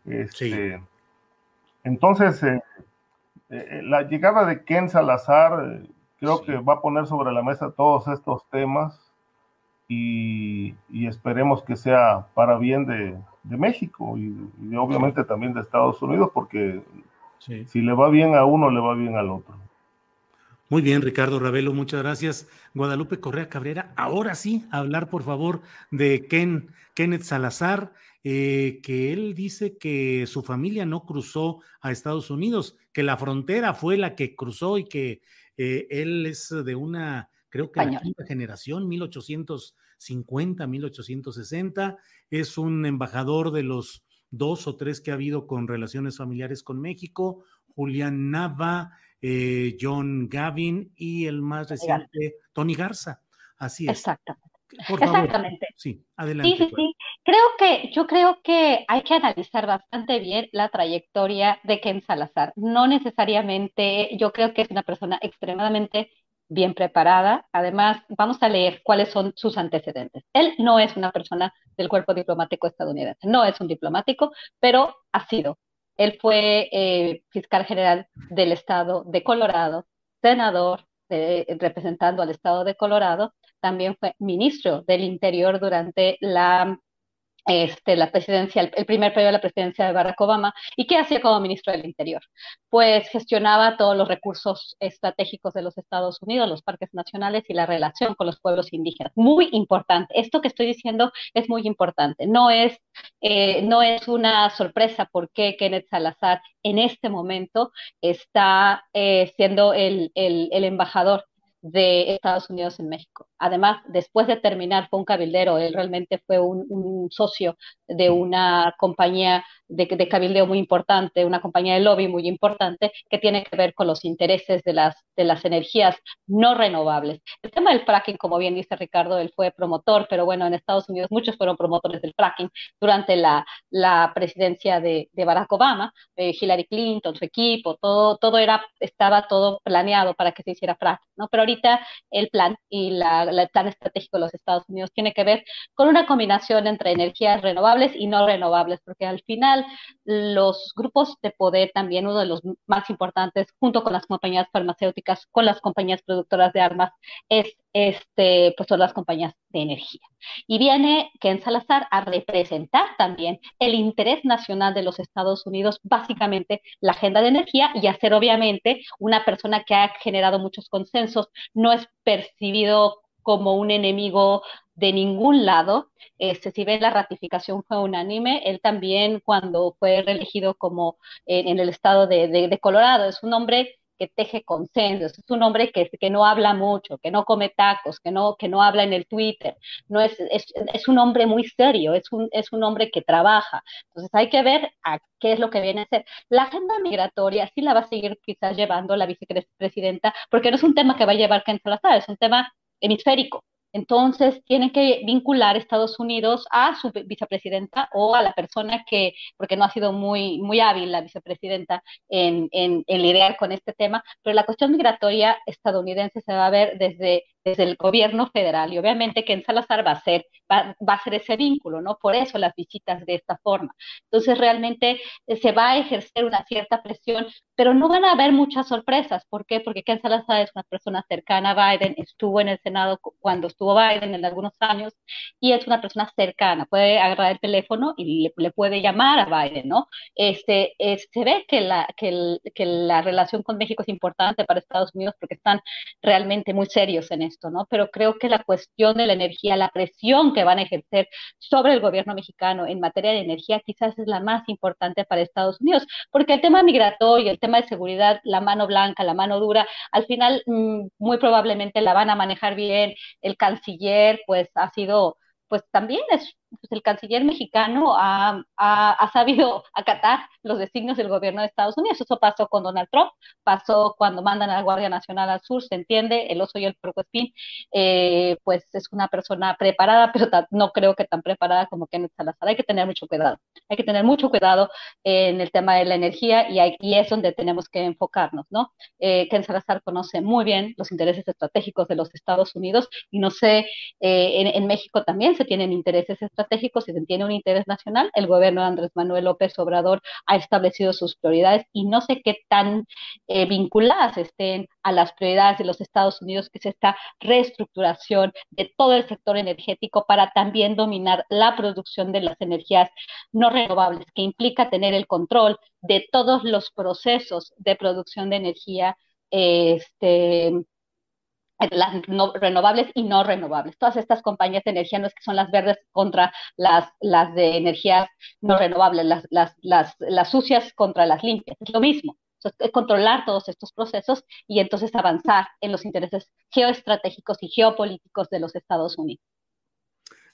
Este, Entonces, eh, eh, la llegada de Ken Salazar eh, creo que va a poner sobre la mesa todos estos temas y, esperemos que sea para bien de, México y, obviamente también de Estados Unidos, porque si le va bien a uno, le va bien al otro.
Muy bien, Ricardo Ravelo, muchas gracias. Guadalupe Correa Cabrera, ahora sí, hablar por favor de Ken, Kenneth Salazar, eh, que él dice que su familia no cruzó a Estados Unidos, que la frontera fue la que cruzó y que eh, él es de una creo que la quinta generación, 1850, 1860, es un embajador de los dos o tres que ha habido con relaciones familiares con México, Julián Nava, eh, John Gavin y el más reciente, Tony Garza. Así es.
Exactamente. Exactamente.
Sí, adelante.
Sí, sí, sí. Creo que, yo creo que hay que analizar bastante bien la trayectoria de Ken Salazar. No necesariamente, yo creo que es una persona extremadamente bien preparada. Además, vamos a leer cuáles son sus antecedentes. Él no es una persona del cuerpo diplomático estadounidense, no es un diplomático, pero ha sido. Él fue eh, fiscal general del estado de Colorado, senador representando al estado de Colorado, también fue ministro del Interior durante la este, la presidencia, el, primer periodo de la presidencia de Barack Obama. ¿Y qué hacía como ministro del Interior? Pues gestionaba todos los recursos estratégicos de los Estados Unidos, los parques nacionales y la relación con los pueblos indígenas. Muy importante. Esto que estoy diciendo es muy importante. No es, eh, no es una sorpresa porque Kenneth Salazar en este momento está eh, siendo el, el embajador de Estados Unidos en México. Además, después de terminar, fue un cabildero, él realmente fue un, socio de una compañía de, de, cabildeo muy importante, una compañía de lobby muy importante que tiene que ver con los intereses de las, de las energías no renovables. El tema del fracking, como bien dice Ricardo, él fue promotor, pero bueno, en Estados Unidos muchos fueron promotores del fracking durante la, la presidencia de, de Barack Obama, eh, Hillary Clinton, su equipo, todo, todo era, estaba todo planeado para que se hiciera fracking, ¿no? Pero ahorita el plan y la, el plan estratégico de los Estados Unidos tiene que ver con una combinación entre energías renovables y no renovables, porque al final los grupos de poder, también uno de los más importantes, junto con las compañías farmacéuticas, con las compañías productoras de armas, es este, pues son las compañías de energía. Y viene Ken Salazar a representar también el interés nacional de los Estados Unidos, básicamente la agenda de energía y hacer obviamente una persona que ha generado muchos consensos, no es percibido como un enemigo de ningún lado. Este, si ven la ratificación fue unánime, él también cuando fue reelegido como en, el estado de, de Colorado, es un hombre que teje consensos, es un hombre que, que no habla mucho, que no come tacos, que no, que no habla en el Twitter, no es, es, es un hombre muy serio, es un, es un hombre que trabaja. Entonces hay que ver a qué es lo que viene a ser. La agenda migratoria sí la va a seguir quizás llevando la vicepresidenta, porque no es un tema que va a llevar Ken Salazar, es un tema hemisférico. Entonces, tienen que vincular Estados Unidos a su vicepresidenta o a la persona que, porque no ha sido muy, muy hábil la vicepresidenta en, en, lidiar con este tema, pero la cuestión migratoria estadounidense se va a ver desde desde el gobierno federal y obviamente que en Salazar va a ser va, a ser ese vínculo, ¿no? Por eso las visitas de esta forma. Entonces realmente eh, se va a ejercer una cierta presión, pero no van a haber muchas sorpresas. ¿Por qué? Porque Ken Salazar es una persona cercana a Biden, estuvo en el Senado cuando estuvo Biden en algunos años y es una persona cercana, puede agarrar el teléfono y le, puede llamar a Biden, ¿no? Este, se ve que la, que, que la relación con México es importante para Estados Unidos porque están realmente muy serios en ¿no? Pero creo que la cuestión de la energía, la presión que van a ejercer sobre el gobierno mexicano en materia de energía quizás es la más importante para Estados Unidos, porque el tema migratorio, el tema de seguridad, la mano blanca, la mano dura, al final mm, muy probablemente la van a manejar bien. El canciller, pues, ha sido pues también es pues, el canciller mexicano ha, sabido [LAUGHS] acatar los designios del gobierno de Estados Unidos. Eso pasó con Donald Trump, pasó cuando mandan a la Guardia Nacional al sur, se entiende, el oso y el porcoespín, eh, pues es una persona preparada, pero no creo que tan preparada como Kenneth Salazar. Hay que tener mucho cuidado, hay que tener mucho cuidado en el tema de la energía y, y es donde tenemos que enfocarnos, ¿no? Eh, Ken Salazar conoce muy bien los intereses estratégicos de los Estados Unidos y no sé, eh, en, en México también se tienen intereses estratégicos estratégicos y se tiene un interés nacional, el gobierno de Andrés Manuel López Obrador ha establecido sus prioridades y no sé qué tan eh, vinculadas estén a las prioridades de los Estados Unidos, que es esta reestructuración de todo el sector energético para también dominar la producción de las energías no renovables, que implica tener el control de todos los procesos de producción de energía este, las renovables y no renovables. Todas estas compañías de energía no es que son las verdes contra las, las de energías no renovables, las, las, las, las sucias contra las limpias. Es lo mismo. es controlar todos estos procesos y entonces avanzar en los intereses geoestratégicos y geopolíticos de los Estados Unidos.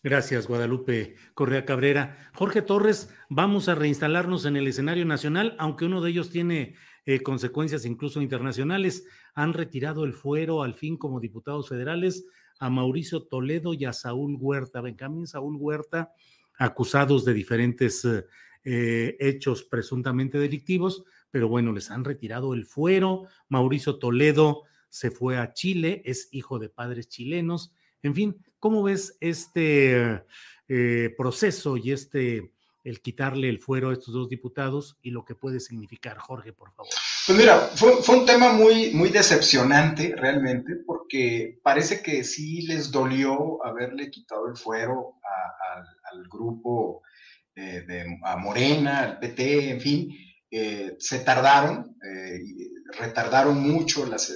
Gracias, Guadalupe Correa Cabrera. Jorge Torres, vamos a reinstalarnos en el escenario nacional, aunque uno de ellos tiene eh, consecuencias incluso internacionales. Han retirado el fuero al fin como diputados federales a Mauricio Toledo y a Saúl Huerta. Benjamín Saúl Huerta, acusados de diferentes eh, eh, hechos presuntamente delictivos, pero bueno, les han retirado el fuero. Mauricio Toledo se fue a Chile, es hijo de padres chilenos. En fin, ¿cómo ves este proceso y este el quitarle el fuero a estos dos diputados y lo que puede significar. Jorge, por favor.
Pues mira, fue, un tema muy, muy decepcionante realmente, porque parece que sí les dolió haberle quitado el fuero al grupo eh, de a Morena, al PT, en fin. Eh, se tardaron, eh, retardaron mucho las,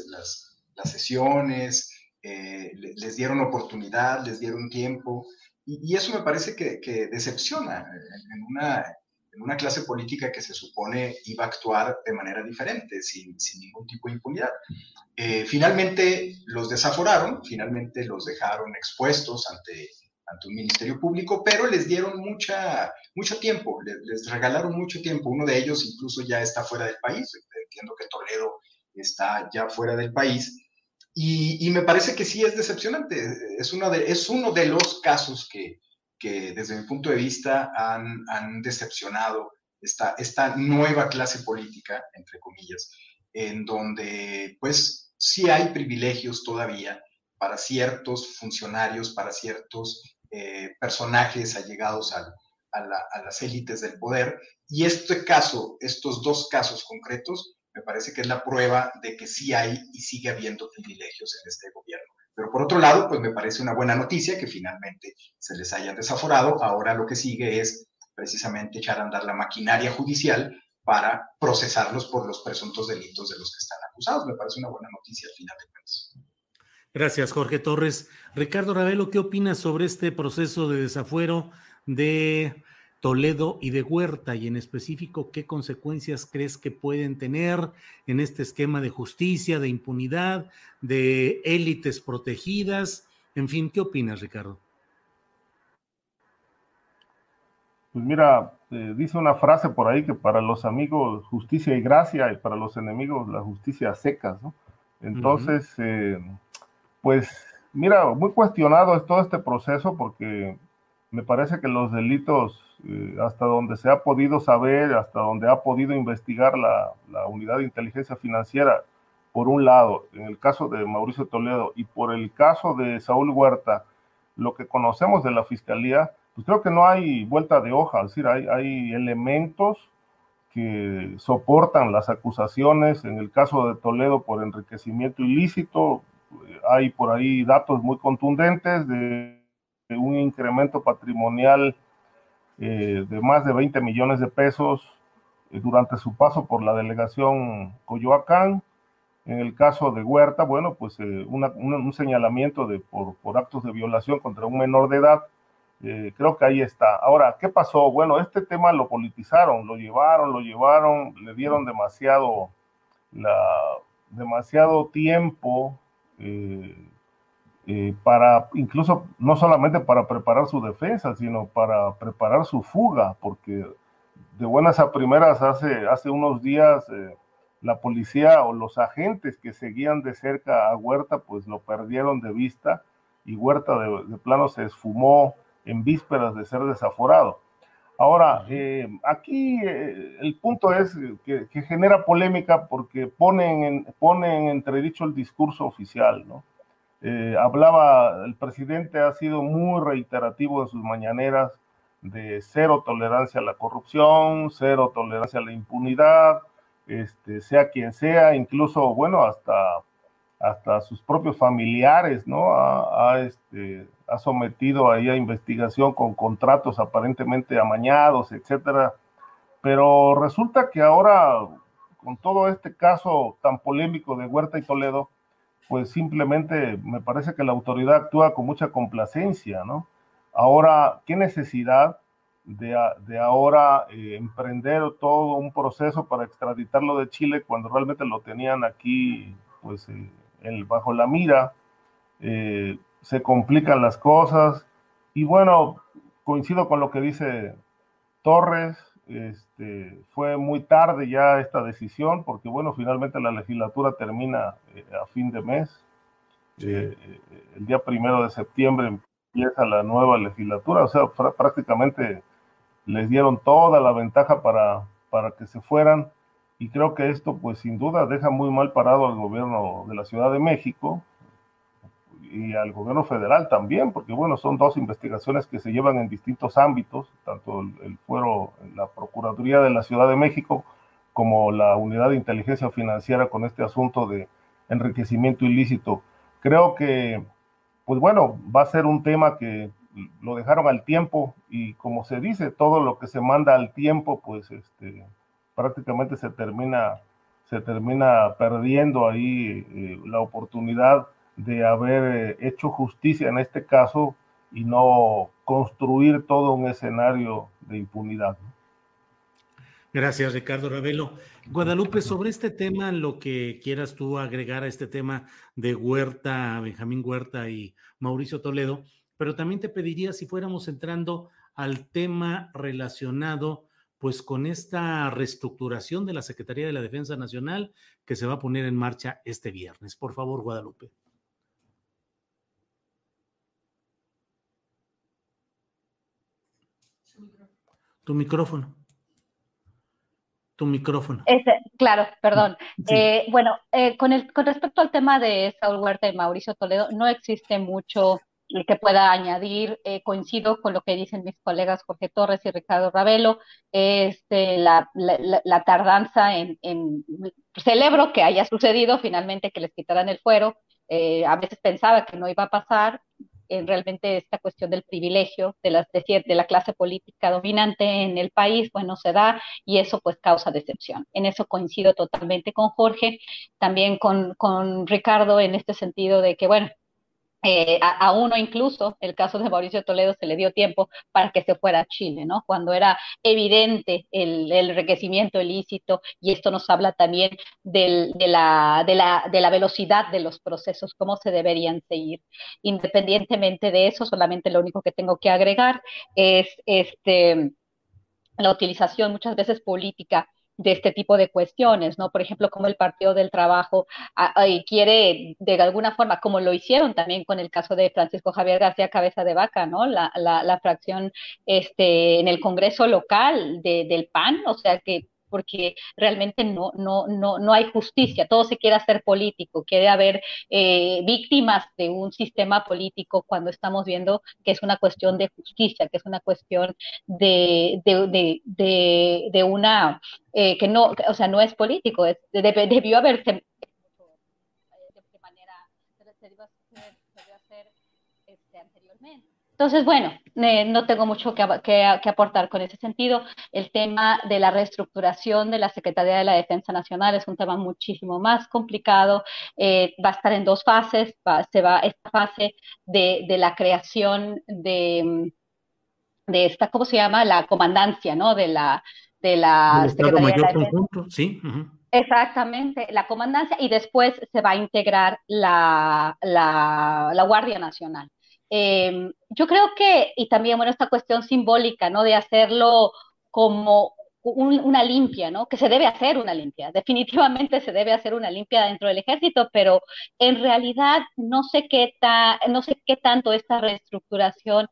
las sesiones, les dieron oportunidad, les dieron tiempo. Y, eso me parece que, decepciona en una, en una, clase política que se supone iba a actuar de manera diferente, sin, sin ningún tipo de impunidad. Eh, finalmente los desaforaron, finalmente los dejaron expuestos ante, ante un ministerio público, pero les dieron mucha, mucho tiempo, les, les regalaron mucho tiempo. Uno de ellos incluso ya está fuera del país, entiendo que Toledo está ya fuera del país. Y, me parece que sí es decepcionante. Es uno de, es uno de los casos que, que desde mi punto de vista han, han decepcionado esta, esta nueva clase política, entre comillas, en donde pues sí hay privilegios todavía para ciertos funcionarios, para ciertos eh, personajes allegados a, a las élites del poder. Y este caso, estos dos casos concretos, me parece que es la prueba de que sí hay y sigue habiendo privilegios en este gobierno. Pero por otro lado, pues me parece una buena noticia que finalmente se les hayan desaforado. Ahora lo que sigue es precisamente echar a andar la maquinaria judicial para procesarlos por los presuntos delitos de los que están acusados. Me parece una buena noticia al final de cuentas.
Gracias, Jorge Torres. Ricardo Ravelo, ¿qué opinas sobre este proceso de desafuero de Toledo y de Huerta y en específico qué consecuencias crees que pueden tener en este esquema de justicia, de impunidad, de élites protegidas. En fin, ¿qué opinas, Ricardo?
Pues mira, eh, dice una frase por ahí que para los amigos justicia y gracia y para los enemigos la justicia secas, ¿no? Entonces, eh, pues mira, muy cuestionado es todo este proceso porque me parece que los delitos eh, hasta donde se ha podido saber, hasta donde ha podido investigar la, unidad de inteligencia financiera, por un lado, en el caso de Mauricio Toledo y por el caso de Saúl Huerta, lo que conocemos de la fiscalía, pues creo que no hay vuelta de hoja, es decir, hay, hay elementos que soportan las acusaciones. En el caso de Toledo por enriquecimiento ilícito, hay por ahí datos muy contundentes de, un incremento patrimonial eh, de más de 20 millones de pesos eh, durante su paso por la delegación Coyoacán. En el caso de Huerta, bueno, pues eh, un, señalamiento de, por, por, actos de violación contra un menor de edad. creo que ahí está. Ahora, ¿qué pasó? Bueno, este tema lo politizaron, lo llevaron, lo llevaron, le dieron demasiado, la, demasiado tiempo eh, eh, para incluso no solamente para preparar su defensa, sino para preparar su fuga, porque de buenas a primeras hace, hace unos días eh, la policía o los agentes que seguían de cerca a Huerta pues lo perdieron de vista y Huerta de, plano se esfumó en vísperas de ser desaforado. Ahora, aquí el punto es que, genera polémica porque ponen en, ponen en entredicho el discurso oficial, ¿no? Eh, hablaba, el presidente ha sido muy reiterativo en sus mañaneras de cero tolerancia a la corrupción, cero tolerancia a la impunidad, este, sea quien sea, incluso, bueno, hasta, hasta sus propios familiares, ¿no? Ha, este, ha sometido ahí a investigación con contratos aparentemente amañados, etcétera. Pero resulta que ahora, con todo este caso tan polémico de Huerta y Toledo, pues simplemente me parece que la autoridad actúa con mucha complacencia, ¿no? Ahora, ¿qué necesidad de, de ahora eh, emprender todo un proceso para extraditarlo de Chile cuando realmente lo tenían aquí, pues, eh, bajo la mira? Eh, se complican las cosas y bueno, coincido con lo que dice Torres, este, fue muy tarde ya esta decisión, porque bueno, finalmente la legislatura termina eh, a fin de mes. Eh, eh, el día primero de septiembre empieza la nueva legislatura, o sea, prácticamente les dieron toda la ventaja para, para que se fueran. Y creo que esto, pues sin duda, deja muy mal parado al gobierno de la Ciudad de México, y al gobierno federal también, porque bueno, son dos investigaciones que se llevan en distintos ámbitos, tanto el, fuero, la Procuraduría de la Ciudad de México como la Unidad de Inteligencia Financiera con este asunto de enriquecimiento ilícito. Creo que, pues bueno, va a ser un tema que lo dejaron al tiempo y como se dice, todo lo que se manda al tiempo, pues este, prácticamente se termina, se termina perdiendo ahí eh, la oportunidad de haber eh, hecho justicia en este caso y no construir todo un escenario de impunidad.
Gracias, Ricardo Ravelo. Guadalupe, sobre este tema, lo que quieras tú agregar a este tema de Huerta, Benjamín Huerta y Mauricio Toledo, pero también te pediría si fuéramos entrando al tema relacionado pues con esta reestructuración de la Secretaría de la Defensa Nacional que se va a poner en marcha este viernes. Por favor, Guadalupe. Tu micrófono. Tu micrófono.
Este, claro, perdón. Eh, bueno, eh, con, el, con respecto al tema de Saúl Huerta y Mauricio Toledo, no existe mucho que pueda añadir. Eh, coincido con lo que dicen mis colegas Jorge Torres y Ricardo Ravelo. Este, la, la, tardanza en, en, Celebro que haya sucedido finalmente que les quitaran el fuero. a veces pensaba que no iba a pasar, en realmente esta cuestión del privilegio de, las, de, de la clase política dominante en el país, bueno, se da y eso pues causa decepción. En eso coincido totalmente con Jorge, también con, con Ricardo en este sentido de que, bueno, eh, a, uno incluso, el caso de Mauricio Toledo, se le dio tiempo para que se fuera a Chile, ¿no? Cuando era evidente el, enriquecimiento ilícito, y esto nos habla también de, la, de, la, de la velocidad de los procesos, cómo se deberían seguir. Independientemente de eso, solamente lo único que tengo que agregar es este, la utilización muchas veces política de este tipo de cuestiones, ¿no? Por ejemplo, como el Partido del Trabajo quiere, de alguna forma, como lo hicieron también con el caso de Francisco Javier García Cabeza de Vaca, ¿no? La, fracción este, en el Congreso local del PAN, o sea, que porque realmente no, no, no, no hay justicia, todo se quiere hacer político, quiere haber eh, víctimas de un sistema político cuando estamos viendo que es una cuestión de justicia, que es una cuestión de, de, de, de, una, eh, que no, o sea, no es político, es, debió haberse de manera, debió hacer este, anteriormente. Entonces, bueno, eh, no tengo mucho que, aportar con ese sentido. El tema de la reestructuración de la Secretaría de la Defensa Nacional es un tema muchísimo más complicado. Eh, va a estar en dos fases. se va esta fase de, la creación de, de, esta, ¿cómo se llama? La comandancia, ¿no? De la, de la
Secretaría de la Defensa. sí.
Exactamente, la comandancia y después se va a integrar la, la Guardia Nacional. Em, yo creo que, y también, bueno, esta cuestión simbólica, ¿no? De hacerlo como una limpia, ¿no? Que se debe hacer una limpia. [LAUGHS] Definitivamente se debe hacer una limpia dentro del ejército, pero en realidad no sé qué, no sé qué tanto esta reestructuración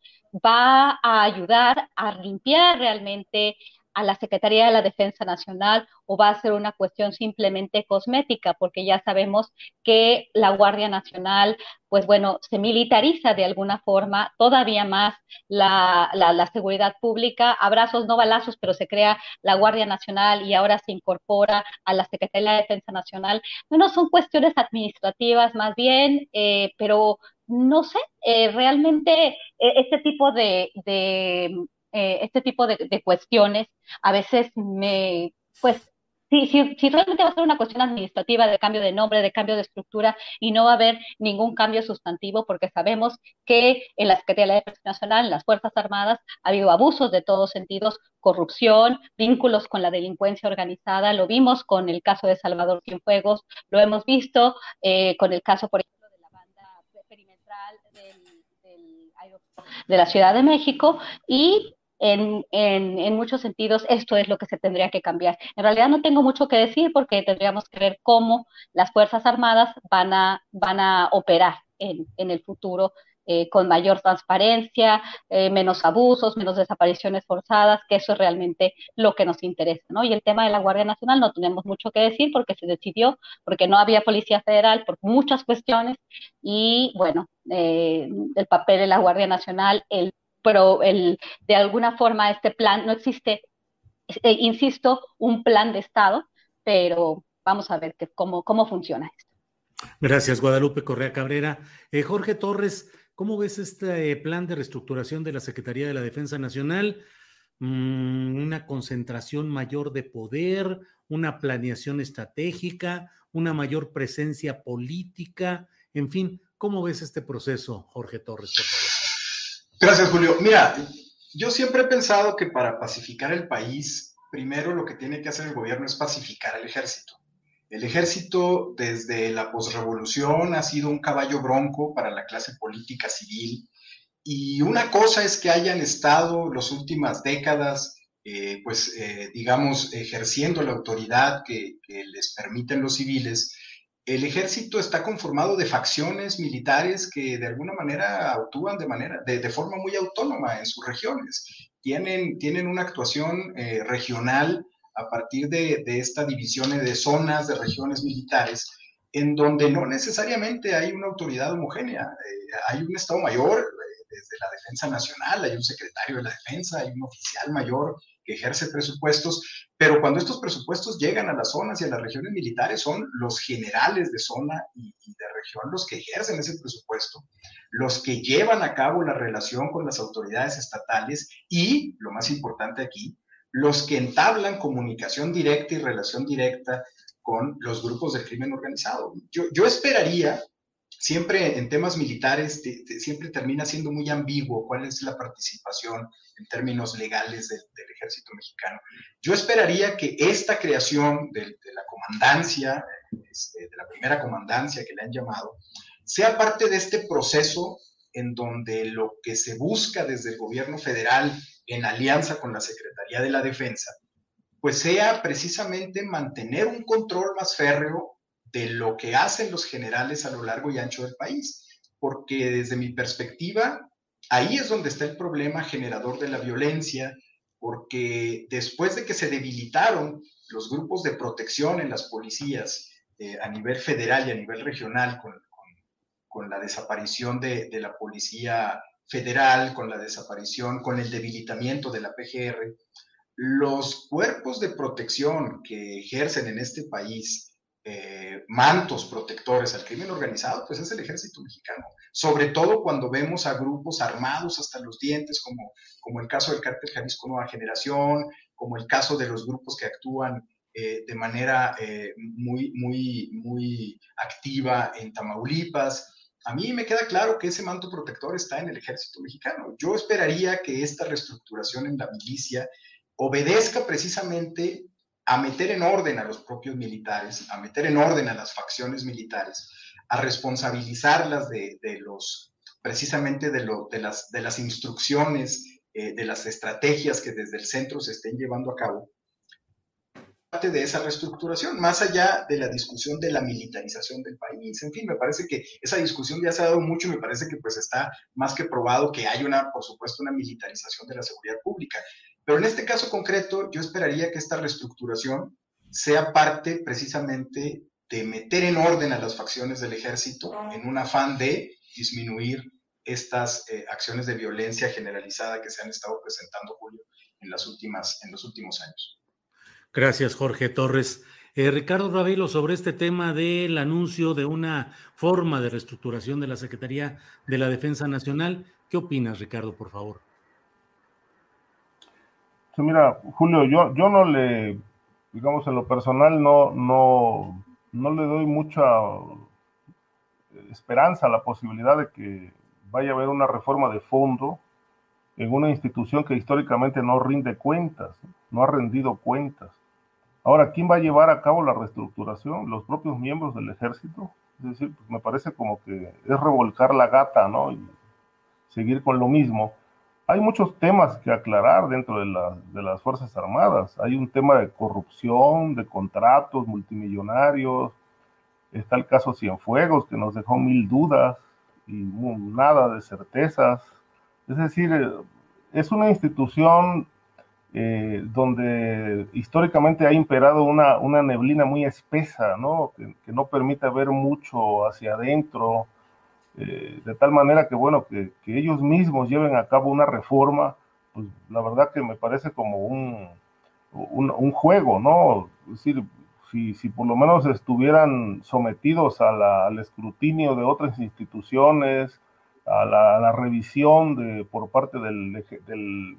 va a ayudar a limpiar realmente a la Secretaría de la Defensa Nacional o va a ser una cuestión simplemente cosmética, porque ya sabemos que la Guardia Nacional, pues bueno, se militariza de alguna forma todavía más la, la, seguridad pública, abrazos, no balazos, pero se crea la Guardia Nacional y ahora se incorpora a la Secretaría de la Defensa Nacional. Bueno, son cuestiones administrativas más bien, eh, pero no sé, eh, realmente eh, este tipo de, eh, este tipo de, cuestiones a veces me, pues, si, si, si, realmente va a ser una cuestión administrativa de cambio de nombre, de cambio de estructura y no va a haber ningún cambio sustantivo porque sabemos que en la Secretaría de la Defensa Nacional, en las Fuerzas Armadas, ha habido abusos de todos sentidos, corrupción, vínculos con la delincuencia organizada, lo vimos con el caso de Salvador Cienfuegos, lo hemos visto eh, con el caso, por ejemplo, de la banda perimetral del, de la Ciudad de México y en, en, muchos sentidos esto es lo que se tendría que cambiar. En realidad no tengo mucho que decir porque tendríamos que ver cómo las Fuerzas Armadas van a, van a operar en, en el futuro eh, con mayor transparencia, eh, menos abusos, menos desapariciones forzadas, que eso es realmente lo que nos interesa, ¿no? Y el tema de la Guardia Nacional no tenemos mucho que decir porque se decidió, porque no había Policía Federal, por muchas cuestiones, y bueno, eh, el papel de la Guardia Nacional, el pero el, de alguna forma este plan no existe, eh, insisto, un plan de Estado, pero vamos a ver cómo, cómo funciona esto.
Gracias, Guadalupe Correa Cabrera. Eh, Jorge Torres, ¿cómo ves este plan de reestructuración de la Secretaría de la Defensa Nacional? Mm, una concentración mayor de poder, una planeación estratégica, una mayor presencia política, en fin, ¿cómo ves este proceso, Jorge Torres, por?
Gracias, Julio. Mira, yo siempre he pensado que para pacificar el país, primero lo que tiene que hacer el gobierno es pacificar al ejército. El ejército desde la posrevolución ha sido un caballo bronco para la clase política civil. Y una cosa es que hayan estado las últimas décadas, eh, pues eh, digamos, ejerciendo la autoridad que, que les permiten los civiles, el ejército está conformado de facciones militares que de alguna manera actúan de, manera, de, forma muy autónoma en sus regiones. Tienen, tienen una actuación eh, regional a partir de, de esta división de zonas, de regiones militares, en donde no necesariamente hay una autoridad homogénea. Eh, hay un Estado mayor eh, desde la Defensa Nacional, hay un secretario de la Defensa, hay un oficial mayor ejerce presupuestos, pero cuando estos presupuestos llegan a las zonas y a las regiones militares, son los generales de zona y, de región los que ejercen ese presupuesto, los que llevan a cabo la relación con las autoridades estatales y, lo más importante aquí, los que entablan comunicación directa y relación directa con los grupos del crimen organizado. Yo esperaría siempre en temas militares siempre termina siendo muy ambiguo cuál es la participación en términos legales del, ejército mexicano. Yo esperaría que esta creación de, la comandancia, este, de la primera comandancia que le han llamado, sea parte de este proceso en donde lo que se busca desde el gobierno federal en alianza con la Secretaría de la Defensa, pues sea precisamente mantener un control más férreo de lo que hacen los generales a lo largo y ancho del país, porque desde mi perspectiva, ahí es donde está el problema generador de la violencia, porque después de que se debilitaron los grupos de protección en las policías eh, a nivel federal y a nivel regional con, con, la desaparición de, de, la policía federal, con la desaparición, con el debilitamiento de la PGR, los cuerpos de protección que ejercen en este país eh, mantos protectores al crimen organizado, pues es el ejército mexicano. Sobre todo cuando vemos a grupos armados hasta los dientes, como, como el caso del cártel Jalisco Nueva Generación, como el caso de los grupos que actúan eh, de manera eh, muy, muy, muy activa en Tamaulipas. A mí me queda claro que ese manto protector está en el ejército mexicano. Yo esperaría que esta reestructuración en la milicia obedezca precisamente a meter en orden a los propios militares, a meter en orden a las facciones militares, a responsabilizarlas de, los, precisamente de, lo, de, las, de las instrucciones, eh, de las estrategias que desde el centro se estén llevando a cabo, parte de esa reestructuración, más allá de la discusión de la militarización del país. En fin, me parece que esa discusión ya se ha dado mucho y me parece que pues está más que probado que hay una, por supuesto, una militarización de la seguridad pública. Pero en este caso concreto, yo esperaría que esta reestructuración sea parte precisamente de meter en orden a las facciones del ejército en un afán de disminuir estas eh, acciones de violencia generalizada que se han estado presentando, Julio, en, las últimas, en los últimos años.
Gracias, Jorge Torres. Eh, Ricardo Ravelo, sobre este tema del anuncio de una forma de reestructuración de la Secretaría de la Defensa Nacional, ¿qué opinas, Ricardo, por favor?
Mira, Julio, yo, yo no le, digamos, en lo personal no, no, no le doy mucha esperanza a la posibilidad de que vaya a haber una reforma de fondo en una institución que históricamente no rinde cuentas, no ha rendido cuentas. Ahora, ¿quién va a llevar a cabo la reestructuración? Los propios miembros del ejército. Es decir, pues me parece como que es revolcar la gata, ¿no? Y seguir con lo mismo hay muchos temas que aclarar dentro de, las Fuerzas Armadas. Hay un tema de corrupción, de contratos multimillonarios. Está el caso Cienfuegos, que nos dejó mil dudas y nada de certezas. Es decir, es una institución eh, donde históricamente ha imperado una, neblina muy espesa, ¿no? Que, que no permite ver mucho hacia adentro eh, de tal manera que, bueno, que, ellos mismos lleven a cabo una reforma, pues la verdad que me parece como un, un, juego, ¿no? Es decir, si, si, por lo menos estuvieran sometidos al escrutinio de otras instituciones, a la, revisión de, por parte del, del,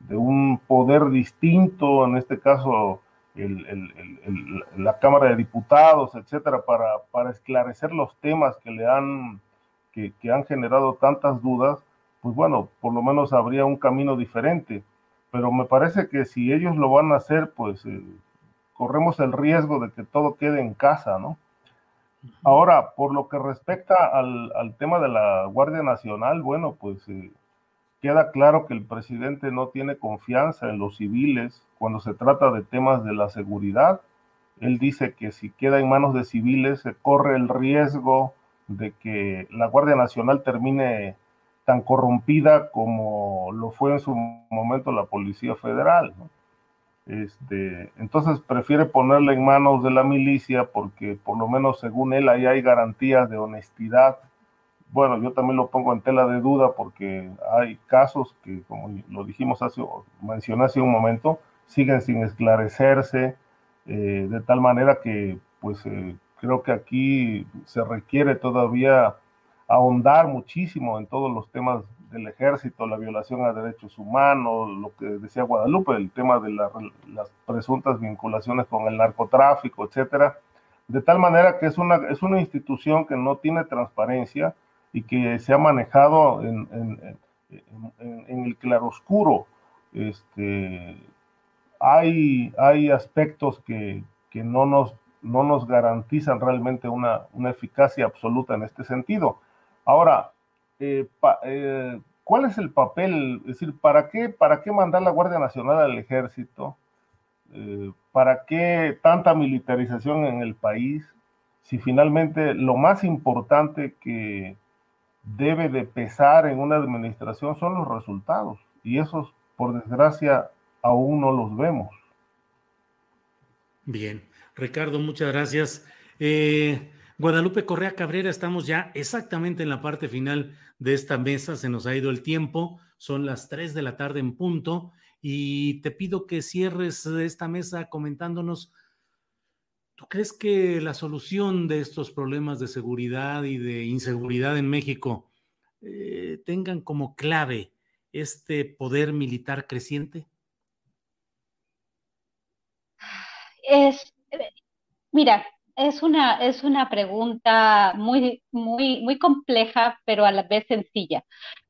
de un poder distinto, en este caso el, el, la Cámara de Diputados, etcétera, para, para esclarecer los temas que le han que, han generado tantas dudas, pues bueno, por lo menos habría un camino diferente. Pero me parece que si ellos lo van a hacer, pues eh, corremos el riesgo de que todo quede en casa, ¿no? Ahora, por lo que respecta al, tema de la Guardia Nacional, bueno, pues eh, queda claro que el presidente no tiene confianza en los civiles cuando se trata de temas de la seguridad. Él dice que si queda en manos de civiles se corre el riesgo de que la Guardia Nacional termine tan corrompida como lo fue en su momento la Policía Federal. Este, entonces prefiere ponerla en manos de la milicia porque por lo menos según él ahí hay garantías de honestidad. Bueno, yo también lo pongo en tela de duda porque hay casos que, como lo dijimos hace, mencioné hace un momento, siguen sin esclarecerse, eh, de tal manera que pues eh, Creo que aquí se requiere todavía ahondar muchísimo en todos los temas del ejército, la violación a derechos humanos, lo que decía Guadalupe, el tema de las presuntas vinculaciones con el narcotráfico, etcétera, de tal manera que es una, es una institución que no tiene transparencia y que se ha manejado en, el claroscuro. Este, hay, hay aspectos que, que no nos no nos garantizan realmente una, eficacia absoluta en este sentido. Ahora, eh, eh, ¿cuál es el papel? Es decir, ¿para qué, para qué mandar la Guardia Nacional al ejército? Eh, ¿Para qué tanta militarización en el país? Si finalmente lo más importante que debe de pesar en una administración son los resultados. Y esos, por desgracia, aún no los vemos.
Bien, Ricardo, muchas gracias. Eh, Guadalupe Correa Cabrera, estamos ya exactamente en la parte final de esta mesa, se nos ha ido el tiempo, son las 3 de la tarde en punto y te pido que cierres esta mesa comentándonos, ¿tú crees que la solución de estos problemas de seguridad y de inseguridad en México eh, tengan como clave este poder militar creciente?
Es, mira, es una, es una pregunta muy, muy, muy compleja, pero a la vez sencilla.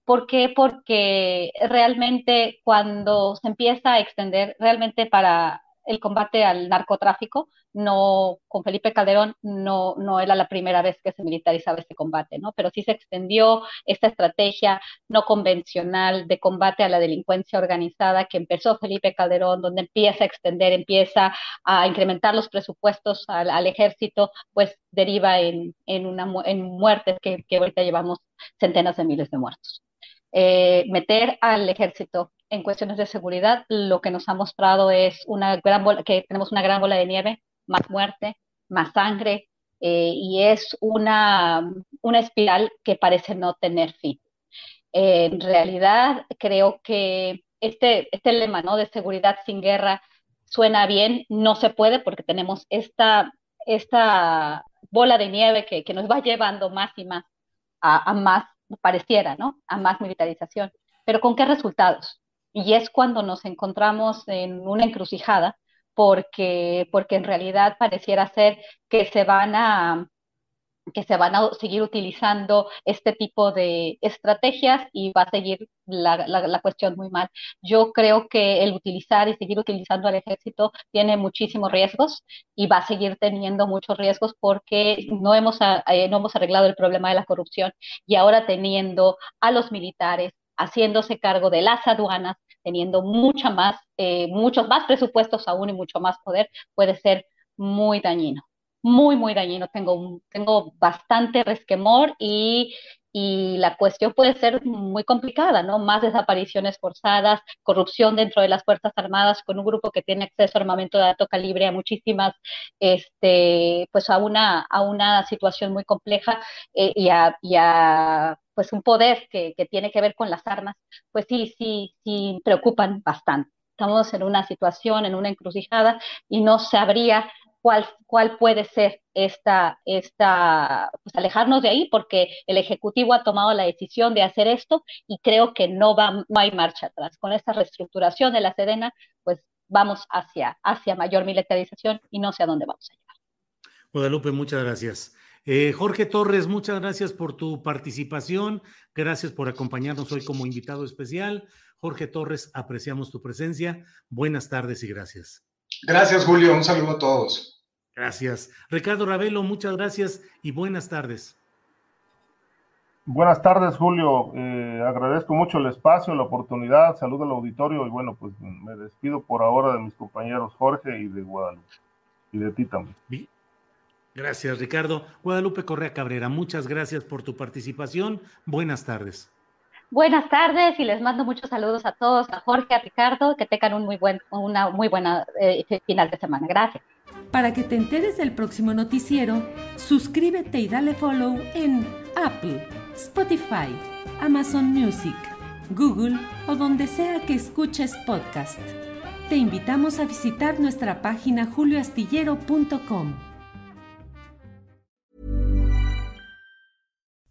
¿Por qué? Porque realmente cuando se empieza a extender, realmente para el combate al narcotráfico, no, con Felipe Calderón no, no era la primera vez que se militarizaba este combate, ¿no? Pero sí se extendió esta estrategia no convencional de combate a la delincuencia organizada que empezó Felipe Calderón, donde empieza a extender, empieza a incrementar los presupuestos al, ejército, pues deriva en, en, una, en muertes que, que ahorita llevamos centenas de miles de muertos. Eh, meter al ejército en cuestiones de seguridad, lo que nos ha mostrado es una gran que tenemos una gran bola de nieve, más muerte, más sangre, eh, y es una, una espiral que parece no tener fin. en realidad, creo que este, este lema ¿no? de seguridad sin guerra suena bien, no se puede porque tenemos esta, esta bola de nieve que, que nos va llevando más y más a, a más pareciera, ¿no? A más militarización. Pero ¿con qué resultados? Y es cuando nos encontramos en una encrucijada, porque, porque en realidad pareciera ser que se van a que se van a seguir utilizando este tipo de estrategias y va a seguir la, la, cuestión muy mal. Yo creo que el utilizar y seguir utilizando al ejército tiene muchísimos riesgos y va a seguir teniendo muchos riesgos porque no hemos, eh, no hemos arreglado el problema de la corrupción y ahora teniendo a los militares haciéndose cargo de las aduanas, teniendo mucha más, eh, muchos más presupuestos aún y mucho más poder, puede ser muy dañino muy, muy dañino. Tengo, tengo bastante resquemor y, y la cuestión puede ser muy complicada, ¿no? Más desapariciones forzadas, corrupción dentro de las Fuerzas Armadas con un grupo que tiene acceso a armamento de alto calibre a muchísimas, este, pues a una, a una situación muy compleja eh, y, a, y, a, pues un poder que, que tiene que ver con las armas, pues sí, sí, sí preocupan bastante. Estamos en una situación, en una encrucijada y no sabría cuál, puede ser esta, esta, pues alejarnos de ahí, porque el Ejecutivo ha tomado la decisión de hacer esto y creo que no, va, no hay marcha atrás. Con esta reestructuración de la Sedena, pues vamos hacia, hacia mayor militarización y no sé a dónde vamos a llegar.
Guadalupe, muchas gracias. Eh, Jorge Torres, muchas gracias por tu participación. Gracias por acompañarnos hoy como invitado especial. Jorge Torres, apreciamos tu presencia. Buenas tardes y gracias.
Gracias, Julio. Un saludo a todos.
Gracias. Ricardo Ravelo, muchas gracias y buenas tardes.
Buenas tardes, Julio. Eh, agradezco mucho el espacio, la oportunidad. Saludo al auditorio y bueno, pues me despido por ahora de mis compañeros Jorge y de Guadalupe. Y de ti también.
Gracias, Ricardo. Guadalupe Correa Cabrera, muchas gracias por tu participación. Buenas tardes.
Buenas tardes y les mando muchos saludos a todos, a Jorge, a Ricardo, que tengan un muy buen, una muy buena eh, final de semana. Gracias.
Para que te enteres del próximo noticiero, suscríbete y dale follow en Apple, Spotify, Amazon Music, Google o donde sea que escuches podcast. Te invitamos a visitar nuestra página julioastillero.com.